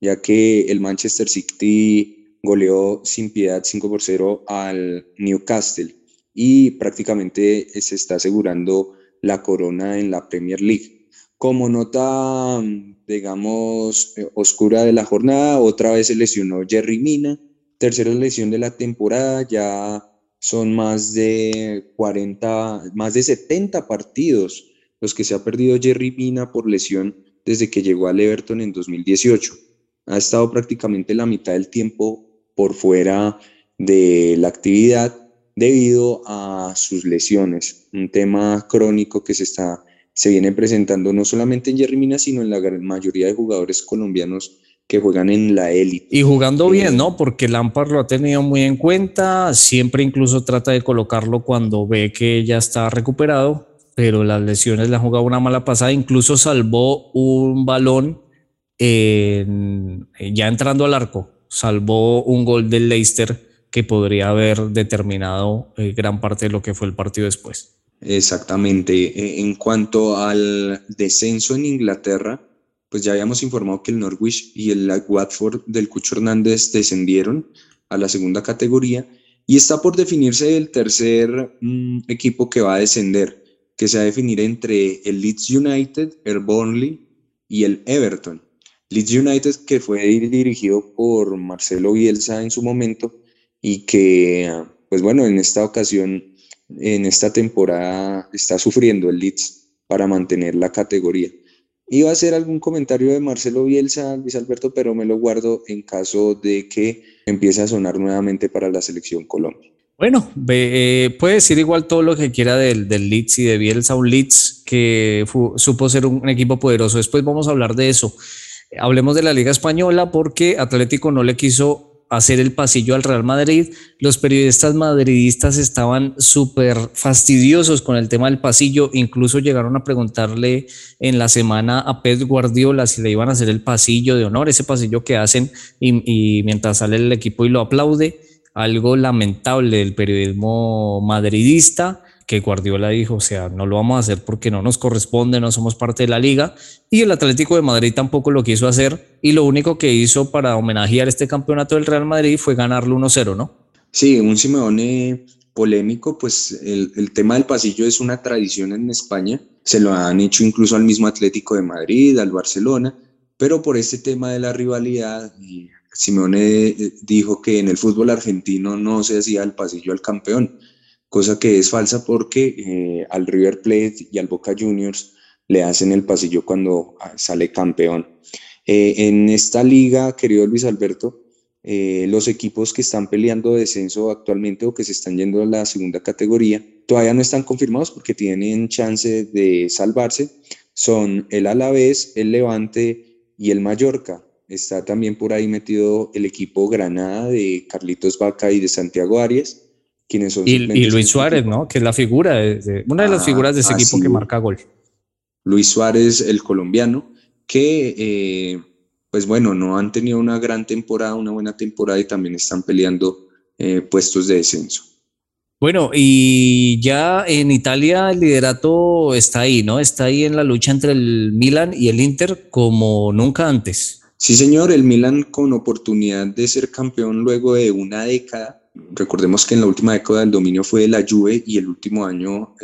S2: ya que el Manchester City goleó sin piedad 5 por 0 al Newcastle y prácticamente se está asegurando la corona en la Premier League. Como nota, digamos, eh, oscura de la jornada, otra vez se lesionó Jerry Mina, tercera lesión de la temporada, ya son más de 40, más de 70 partidos los que se ha perdido Jerry Mina por lesión desde que llegó al Everton en 2018. Ha estado prácticamente la mitad del tiempo por fuera de la actividad debido a sus lesiones, un tema crónico que se, está, se viene presentando no solamente en Jerry Mina, sino en la gran mayoría de jugadores colombianos que juegan en la élite.
S1: Y jugando bien, eh, ¿no? Porque Lampard lo ha tenido muy en cuenta, siempre incluso trata de colocarlo cuando ve que ya está recuperado, pero las lesiones le han jugado una mala pasada, incluso salvó un balón ya entrando al arco, salvó un gol del Leicester que podría haber determinado eh, gran parte de lo que fue el partido después.
S2: Exactamente. E, en cuanto al descenso en Inglaterra, pues ya habíamos informado que el Norwich y el Watford del Cucho Hernández descendieron a la segunda categoría y está por definirse el tercer mm, equipo que va a descender, que se va a definir entre el Leeds United, el Burnley y el Everton. Leeds United, que fue dirigido por Marcelo Bielsa en su momento, y que, pues bueno, en esta ocasión, en esta temporada, está sufriendo el Leeds para mantener la categoría. Iba a hacer algún comentario de Marcelo Bielsa, Luis Alberto, pero me lo guardo en caso de que empiece a sonar nuevamente para la selección Colombia.
S1: Bueno, eh, puede decir igual todo lo que quiera del, del Leeds y de Bielsa, un Leeds que supo ser un, equipo poderoso. Después vamos a hablar de eso. Hablemos de la Liga Española porque Atlético no le quiso hacer el pasillo al Real Madrid. Los periodistas madridistas estaban súper fastidiosos con el tema del pasillo, incluso llegaron a preguntarle en la semana a Pep Guardiola si le iban a hacer el pasillo de honor, ese pasillo que hacen y, mientras sale el equipo y lo aplaude. algo lamentable del periodismo madridista que Guardiola dijo, o sea, no lo vamos a hacer porque no nos corresponde, no somos parte de la liga. Y el Atlético de Madrid tampoco lo quiso hacer. Y lo único que hizo para homenajear este campeonato del Real Madrid fue ganarlo 1-0, ¿no?
S2: Sí, un Simeone polémico, pues el, tema del pasillo es una tradición en España. Se lo han hecho incluso al mismo Atlético de Madrid, al Barcelona, pero por este tema de la rivalidad, Simeone eh, dijo que en el fútbol argentino no se hacía el pasillo al campeón cosa que es falsa porque eh, al River Plate y al Boca Juniors le hacen el pasillo cuando ah, sale campeón. Eh, en esta liga, querido Luis Alberto, eh, los equipos que están peleando descenso actualmente o que se están yendo a la segunda categoría todavía no están confirmados porque tienen chance de salvarse. Son el Alavés, el Levante y el Mallorca. Está también por ahí metido el equipo Granada de Carlitos Vaca y de Santiago Arias
S1: y, Luis Suárez, ¿no? Que es la figura, de, una de las ah, figuras de ese equipo que marca gol.
S2: Luis Suárez, el colombiano, que, eh, pues bueno, no han tenido una gran temporada, una buena temporada y también están peleando eh, puestos de descenso.
S1: Bueno, y ya en Italia el liderato está ahí, ¿no? Está ahí en la lucha entre el Milan y el Inter como nunca antes.
S2: Sí, señor, el Milan con oportunidad de ser campeón luego de una década Recordemos que en la última década el dominio fue de la Juve y el último año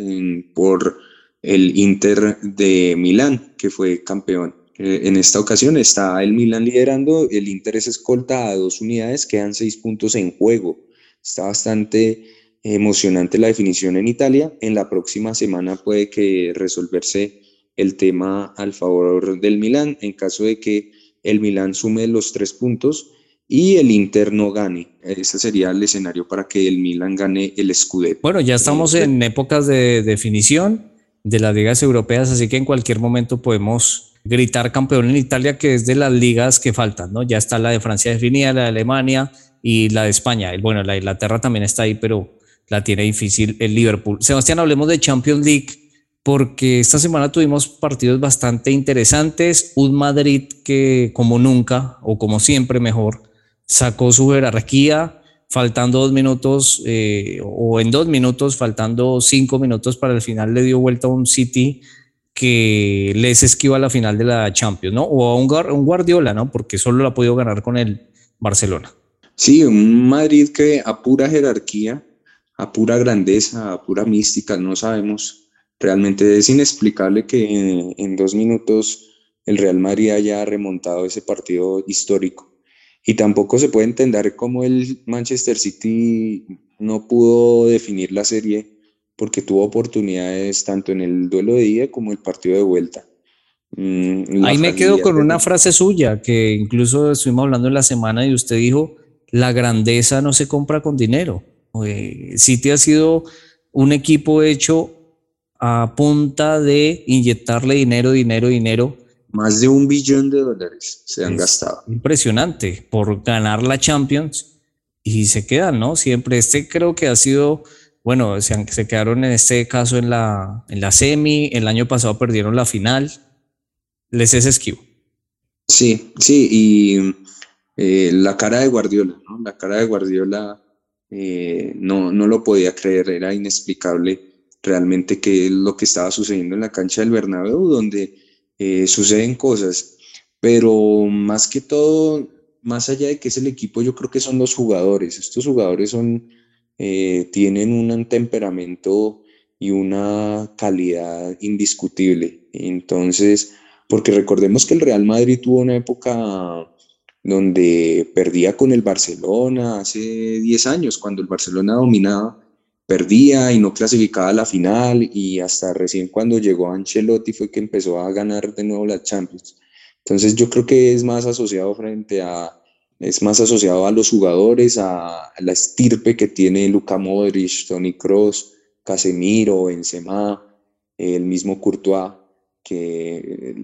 S2: por el Inter de Milán, que fue campeón. Eh, en esta ocasión está el Milán liderando, el Inter es escolta a dos unidades, quedan seis puntos en juego. Está bastante emocionante la definición en Italia. En la próxima semana puede que resolverse el tema al favor del Milán. En caso de que el Milán sume los tres puntos, y el Inter no gane. Ese sería el escenario para que el Milan gane el Scudetto.
S1: Bueno, ya estamos en épocas de definición de las ligas europeas, así que en cualquier momento podemos gritar campeón en Italia, que es de las ligas que faltan, ¿no? Ya está la de Francia definida, la de Alemania y la de España. Bueno, la de Inglaterra también está ahí, pero la tiene difícil el Liverpool. Sebastián, hablemos de Champions League, porque esta semana tuvimos partidos bastante interesantes. Un Madrid que como nunca, o como siempre mejor, sacó su jerarquía faltando dos minutos eh, o en dos minutos, faltando cinco minutos para el final, le dio vuelta a un City que les esquiva la final de la Champions, ¿no? O a un, un Guardiola, ¿no? Porque solo lo ha podido ganar con el Barcelona.
S2: Sí, un Madrid que a pura jerarquía, a pura grandeza, a pura mística, no sabemos. Realmente es inexplicable que en dos minutos el Real Madrid haya remontado ese partido histórico. Y tampoco se puede entender cómo el Manchester City no pudo definir la serie porque tuvo oportunidades tanto en el duelo de ida como el partido de vuelta.
S1: Mm, Ahí me quedo con una frase suya que incluso estuvimos hablando en la semana y usted dijo, la grandeza no se compra con dinero. City ha sido un equipo hecho a punta de inyectarle dinero, dinero, dinero
S2: más de un billón de dólares se han gastado.
S1: Impresionante por ganar la Champions y se quedan, ¿no? Siempre este creo que ha sido, bueno, se, se quedaron en este caso en la, en la semi, el año pasado perdieron la final, les es esquivo.
S2: Sí, sí, y eh, la cara de Guardiola, ¿no? La cara de Guardiola eh, no, no lo podía creer, era inexplicable realmente qué es lo que estaba sucediendo en la cancha del Bernabéu, donde eh, suceden cosas, pero más que todo, más allá de que es el equipo, yo creo que son los jugadores. Estos jugadores son, eh, tienen un temperamento y una calidad indiscutible. Entonces, porque recordemos que el Real Madrid tuvo una época donde perdía con el Barcelona hace 10 años, cuando el Barcelona dominaba perdía y no clasificaba a la final y hasta recién cuando llegó Ancelotti fue que empezó a ganar de nuevo la Champions. Entonces yo creo que es más asociado frente a es más asociado a los jugadores, a, la estirpe que tiene Luka Modric, Toni Kroos, Casemiro, Benzema, el mismo Courtois, que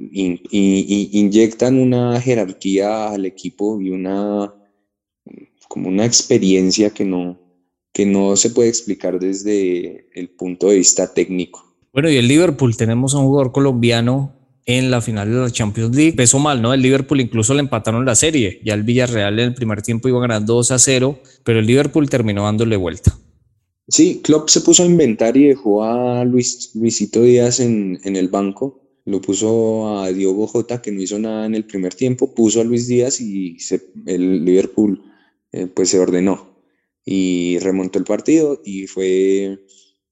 S2: inyectan una jerarquía al equipo y una como una experiencia que no, que no se puede explicar desde el punto de vista técnico.
S1: Bueno, y el Liverpool tenemos a un jugador colombiano en la final de la Champions League. Pesó mal, ¿no? El Liverpool incluso le empataron la serie. Ya el Villarreal en el primer tiempo iba ganando 2 a 0, pero el Liverpool terminó dándole vuelta.
S2: Sí, Klopp se puso a inventar y dejó a Luis, Luisito Díaz en, en el banco. Lo puso a Diogo Jota, que no hizo nada en el primer tiempo. Puso a Luis Díaz y el Liverpool eh, pues se ordenó y remontó el partido y fue,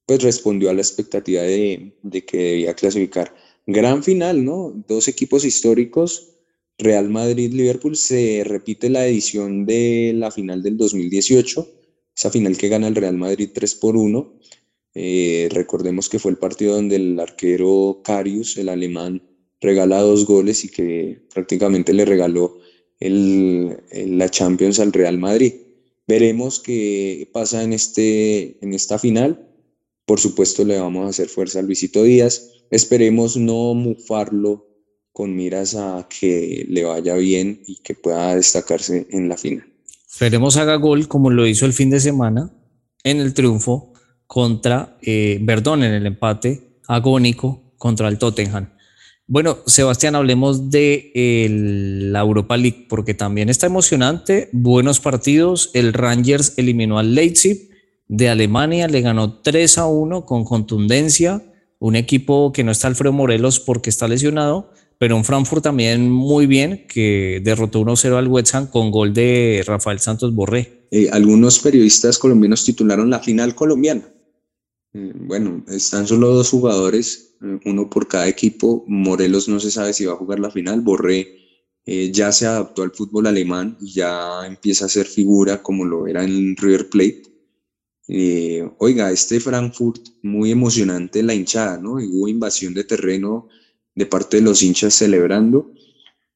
S2: pues respondió a la expectativa de, de que debía clasificar. Gran final, ¿no? Dos equipos históricos, Real Madrid-Liverpool. Se repite la edición de la final del 2018 esa final que gana el Real Madrid 3 por 1. Eh, recordemos que fue el partido donde el arquero Carius, el alemán, regala dos goles y que prácticamente le regaló el, la Champions al Real Madrid. Veremos qué pasa en, este, en esta final. Por supuesto, le vamos a hacer fuerza a Luisito Díaz. Esperemos no mufarlo con miras a que le vaya bien y que pueda destacarse en la final.
S1: Esperemos haga gol como lo hizo el fin de semana en el triunfo contra, eh, perdón, en el empate agónico contra el Tottenham. Bueno, Sebastián, hablemos de la Europa League porque también está emocionante, buenos partidos. El Rangers eliminó al Leipzig de Alemania, le ganó 3 a 1 con contundencia. Un equipo que no está Alfredo Morelos porque está lesionado, pero un Frankfurt también muy bien, que derrotó 1-0 al West Ham con gol de Rafael Santos Borré.
S2: Eh, algunos periodistas colombianos titularon la final colombiana. Eh, bueno, están solo dos jugadores, eh, uno por cada equipo. Morelos no se sabe si va a jugar la final. Borré ya se adaptó al fútbol alemán y ya empieza a ser figura como lo era en River Plate. oiga, este Frankfurt muy emocionante la hinchada, ¿no? hubo invasión de terreno de parte de los hinchas celebrando.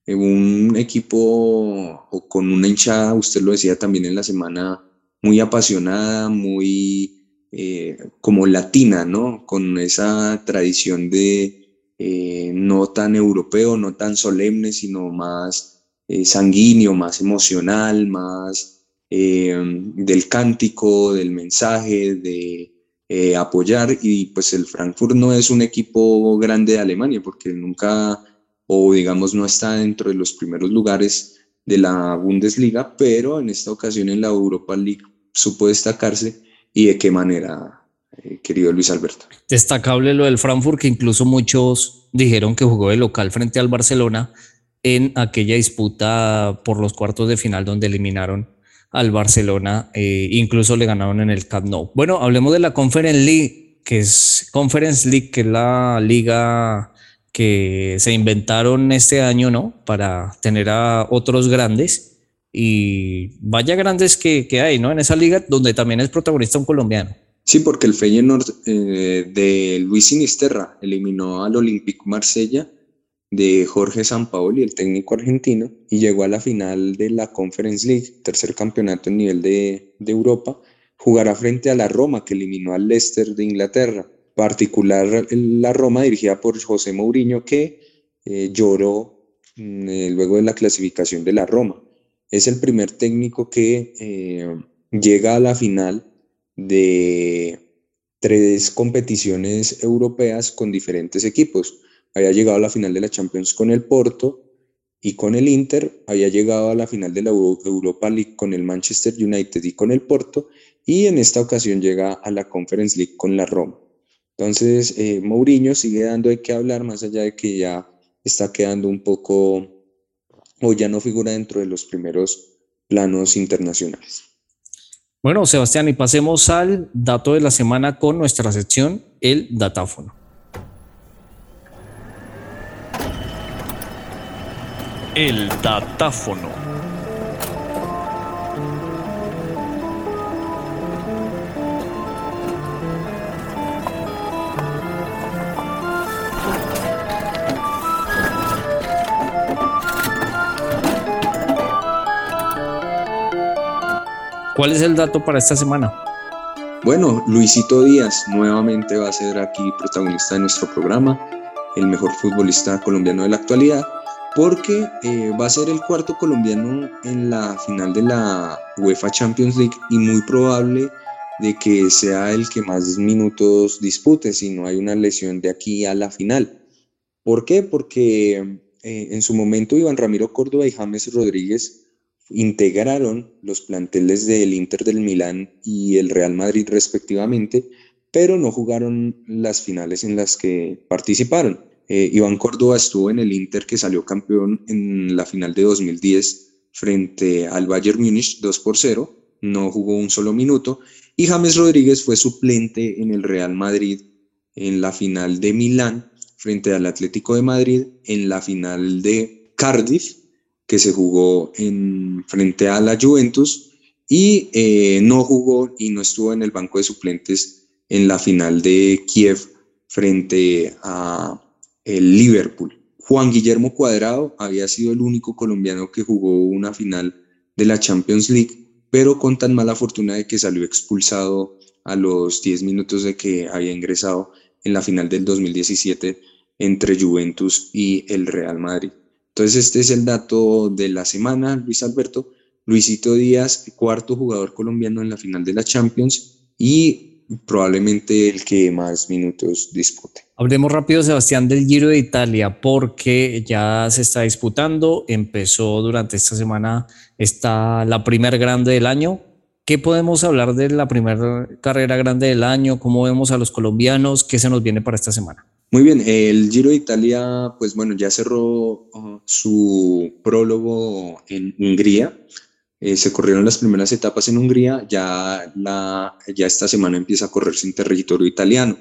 S2: Un equipo o con una hinchada, usted lo decía también en la semana, muy apasionada, muy eh, como latina, ¿no? Con esa tradición de eh, no tan europeo, no tan solemne, sino más eh, sanguíneo, más emocional, más del cántico, del mensaje, de eh, apoyar y pues el Frankfurt no es un equipo grande de Alemania porque nunca o digamos no está dentro de los primeros lugares de la Bundesliga, pero en esta ocasión en la Europa League supo destacarse y de qué manera, eh, querido Luis Alberto.
S1: Destacable lo del Frankfurt que incluso muchos dijeron que jugó de local frente al Barcelona en aquella disputa por los cuartos de final donde eliminaron al Barcelona, eh, incluso le ganaron en el Camp Nou. Bueno, hablemos de la Conference League, que es Conference League, que es la liga que se inventaron este año, ¿no? Para tener a otros grandes y vaya grandes que, hay, ¿no? En esa liga donde también es protagonista un colombiano.
S2: Sí, porque el Feyenoord eh, de Luis Sinisterra eliminó al Olympique Marsella de Jorge Sampaoli, el técnico argentino, y llegó a la final de la Conference League, tercer campeonato en nivel de, Europa, jugará frente a la Roma, que eliminó al Leicester de Inglaterra. Particular la Roma dirigida por José Mourinho, que eh, lloró mm, eh, luego de la clasificación de la Roma. Es el primer técnico que eh, llega a la final de tres competiciones europeas con diferentes equipos había llegado a la final de la Champions con el Porto y con el Inter, había llegado a la final de la Europa League con el Manchester United y con el Porto, y en esta ocasión llega a la Conference League con la Roma. Entonces, eh, Mourinho sigue dando de qué hablar, más allá de que ya está quedando un poco, o ya no figura dentro de los primeros planos internacionales.
S1: Bueno, Sebastián, y pasemos al dato de la semana con nuestra sección, el datáfono.
S4: El datáfono.
S1: ¿Cuál es el dato para esta semana?
S2: Bueno, Luisito Díaz nuevamente va a ser aquí protagonista de nuestro programa, el mejor futbolista colombiano de la actualidad porque eh, va a ser el cuarto colombiano en la final de la UEFA Champions League y muy probable de que sea el que más minutos dispute si no hay una lesión de aquí a la final. ¿Por qué? Porque eh, en su momento Iván Ramiro Córdoba y James Rodríguez integraron los planteles del Inter del Milán y el Real Madrid respectivamente, pero no jugaron las finales en las que participaron. Eh, Iván Córdoba estuvo en el Inter que salió campeón en la final de 2010 frente al Bayern Múnich 2 por 0, no jugó un solo minuto, y James Rodríguez fue suplente en el Real Madrid en la final de Milán frente al Atlético de Madrid, en la final de Cardiff que se jugó en, frente a la Juventus y eh, no jugó y no estuvo en el banco de suplentes en la final de Kiev frente a el Liverpool. Juan Guillermo Cuadrado había sido el único colombiano que jugó una final de la Champions League, pero con tan mala fortuna de que salió expulsado a los 10 minutos de que había ingresado en la final del 2017 entre Juventus y el Real Madrid. Entonces este es el dato de la semana, Luis Alberto. Luisito Díaz, cuarto jugador colombiano en la final de la Champions y probablemente el que más minutos dispute.
S1: Hablemos rápido, Sebastián, del Giro de Italia, porque ya se está disputando. Empezó durante esta semana está la primera grande del año. ¿Qué podemos hablar de la primera carrera grande del año? ¿Cómo vemos a los colombianos? ¿Qué se nos viene para esta semana?
S2: Muy bien, el Giro de Italia, pues bueno, ya cerró uh, su prólogo en Hungría. Eh, se corrieron las primeras etapas en Hungría, ya, la, ya esta semana empieza a correrse en territorio italiano,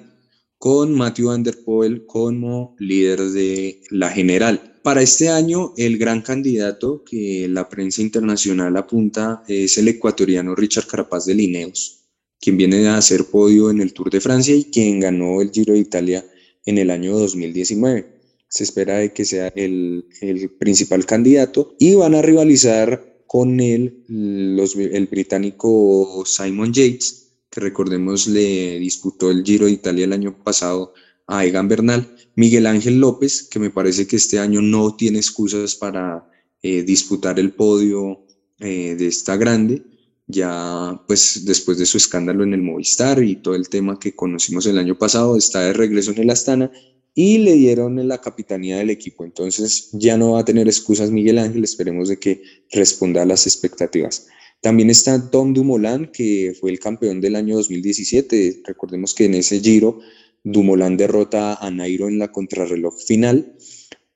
S2: con Matthew Van Der Poel como líder de la general. Para este año, el gran candidato que la prensa internacional apunta es el ecuatoriano Richard Carapaz de Lineos, quien viene a hacer podio en el Tour de Francia y quien ganó el Giro de Italia en el año 2019. Se espera de que sea el, el principal candidato y van a rivalizar con él los, el británico Simon Yates, que recordemos le disputó el Giro de Italia el año pasado a Egan Bernal, Miguel Ángel López, que me parece que este año no tiene excusas para eh, disputar el podio eh, de esta grande, ya pues después de su escándalo en el Movistar y todo el tema que conocimos el año pasado, está de regreso en el Astana y le dieron la capitanía del equipo. Entonces ya no va a tener excusas Miguel Ángel, esperemos de que responda a las expectativas. También está Tom Dumoulin, que fue el campeón del año 2017. Recordemos que en ese giro Dumoulin derrota a Nairo en la contrarreloj final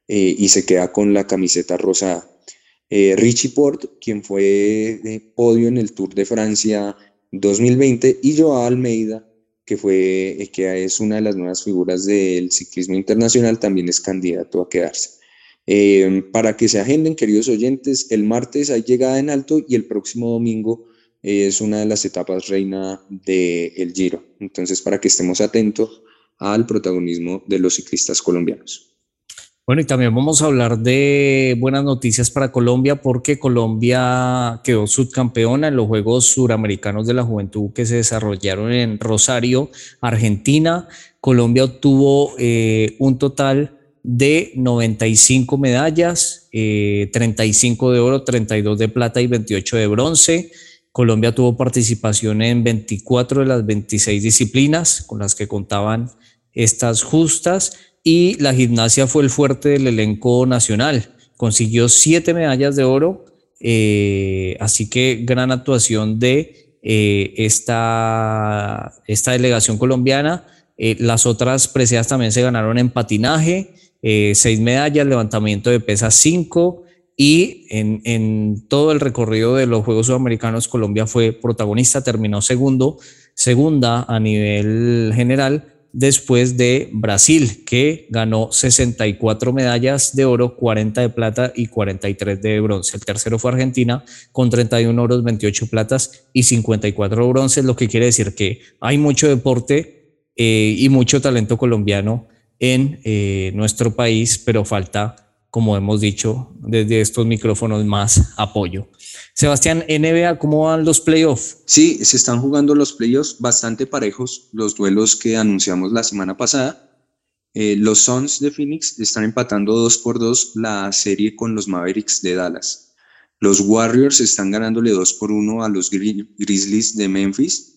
S2: eh, y se queda con la camiseta rosada. Eh, Richie Port, quien fue podio en el Tour de Francia 2020, y Joao Almeida, que, fue, eh, que es una de las nuevas figuras del ciclismo internacional, también es candidato a quedarse. Eh, para que se agenden, queridos oyentes, el martes hay llegada en alto y el próximo domingo es una de las etapas reina del Giro. Entonces, para que estemos atentos al protagonismo de los ciclistas colombianos.
S1: Bueno, y también vamos a hablar de buenas noticias para Colombia porque Colombia quedó subcampeona en los Juegos Suramericanos de la Juventud que se desarrollaron en Rosario, Argentina. Colombia obtuvo eh, un total de 95 medallas, 35 eh, de oro, 32 de plata y 28 de bronce. Colombia tuvo participación en 24 de las 26 disciplinas con las que contaban estas justas y la gimnasia fue el fuerte del elenco nacional. Consiguió siete medallas de oro, eh, así que gran actuación de eh, esta, delegación colombiana. Eh, las otras preseas también se ganaron en patinaje, seis medallas, levantamiento de pesas cinco, y en, en, todo el recorrido de los Juegos Sudamericanos Colombia fue protagonista, terminó segundo, segunda a nivel general después de Brasil, que ganó 64 medallas de oro, 40 de plata y 43 de bronce. El tercero fue Argentina con 31 oros, 28 platas y 54 bronces, lo que quiere decir que hay mucho deporte eh, y mucho talento colombiano en eh, nuestro país, pero falta, como hemos dicho desde estos micrófonos, más apoyo. Sebastián, NBA, ¿cómo van los playoffs?
S2: Sí, se están jugando los playoffs bastante parejos, los duelos que anunciamos la semana pasada. Eh, los Suns de Phoenix están empatando 2 por 2 la serie con los Mavericks de Dallas. Los Warriors están ganándole 2 por 1 a los Grizzlies de Memphis.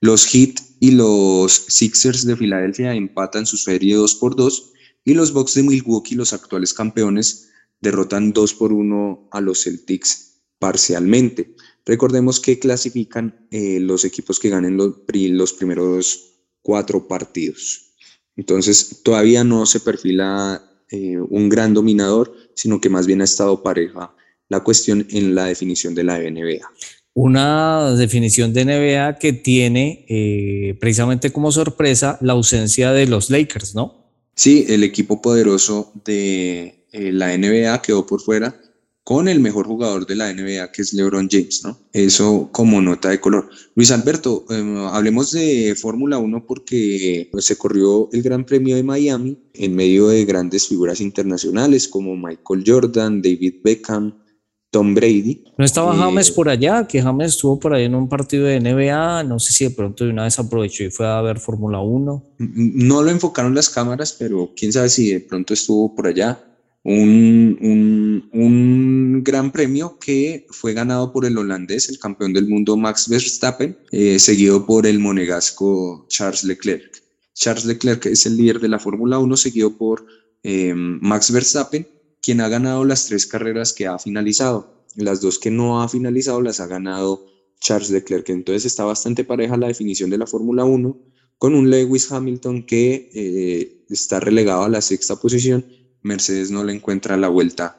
S2: Los Heat y los Sixers de Filadelfia empatan su serie 2 por 2 y los Bucks de Milwaukee, los actuales campeones, derrotan 2 por 1 a los Celtics parcialmente. Recordemos que clasifican eh, los equipos que ganen los, los primeros cuatro partidos. Entonces, todavía no se perfila eh, un gran dominador, sino que más bien ha estado pareja la cuestión en la definición de la NBA.
S1: Una definición de NBA que tiene eh, precisamente como sorpresa la ausencia de los Lakers, ¿no?
S2: Sí, el equipo poderoso de eh, la NBA quedó por fuera con el mejor jugador de la NBA, que es LeBron James, ¿no? Eso como nota de color. Luis Alberto, em, hablemos de Fórmula 1 porque pues, se corrió el Gran Premio de Miami en medio de grandes figuras internacionales como Michael Jordan, David Beckham, Tom Brady.
S1: ¿No estaba eh, James por allá? Que James estuvo por ahí en un partido de NBA. No sé si de pronto de una vez aprovechó y fue a ver Fórmula 1.
S2: No lo enfocaron las cámaras, pero quién sabe si de pronto estuvo por allá. Un, un, gran premio que fue ganado por el holandés, el campeón del mundo Max Verstappen, eh, seguido por el monegasco Charles Leclerc. Charles Leclerc es el líder de la Fórmula 1, seguido por eh, Max Verstappen, quien ha ganado las tres carreras que ha finalizado. Las dos que no ha finalizado las ha ganado Charles Leclerc. Entonces está bastante pareja la definición de la Fórmula 1 con un Lewis Hamilton que eh, está relegado a la sexta posición. Mercedes no le encuentra la vuelta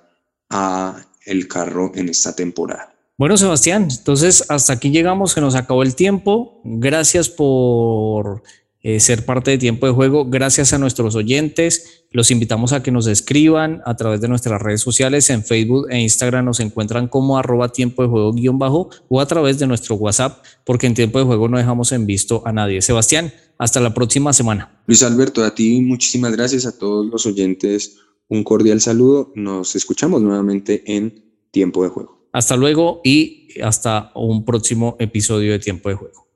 S2: a el carro en esta temporada.
S1: Bueno, Sebastián, entonces hasta aquí llegamos, se nos acabó el tiempo. Gracias por eh, ser parte de tiempo de juego. Gracias a nuestros oyentes. Los invitamos a que nos escriban a través de nuestras redes sociales. En Facebook e Instagram nos encuentran como arroba tiempo de juego guion bajo o a través de nuestro WhatsApp, porque en tiempo de juego no dejamos en visto a nadie. Sebastián, hasta la próxima semana.
S2: Luis Alberto, a ti muchísimas gracias. A todos los oyentes, un cordial saludo. Nos escuchamos nuevamente en tiempo de juego.
S1: Hasta luego y hasta un próximo episodio de tiempo de juego.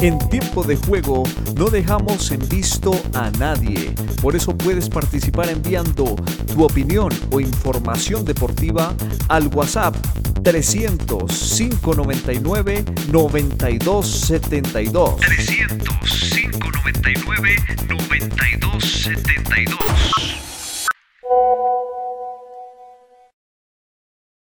S4: En tiempo de juego no dejamos en visto a nadie. Por eso puedes participar enviando tu opinión o información deportiva al WhatsApp 300 599 9272. 300 599 9272.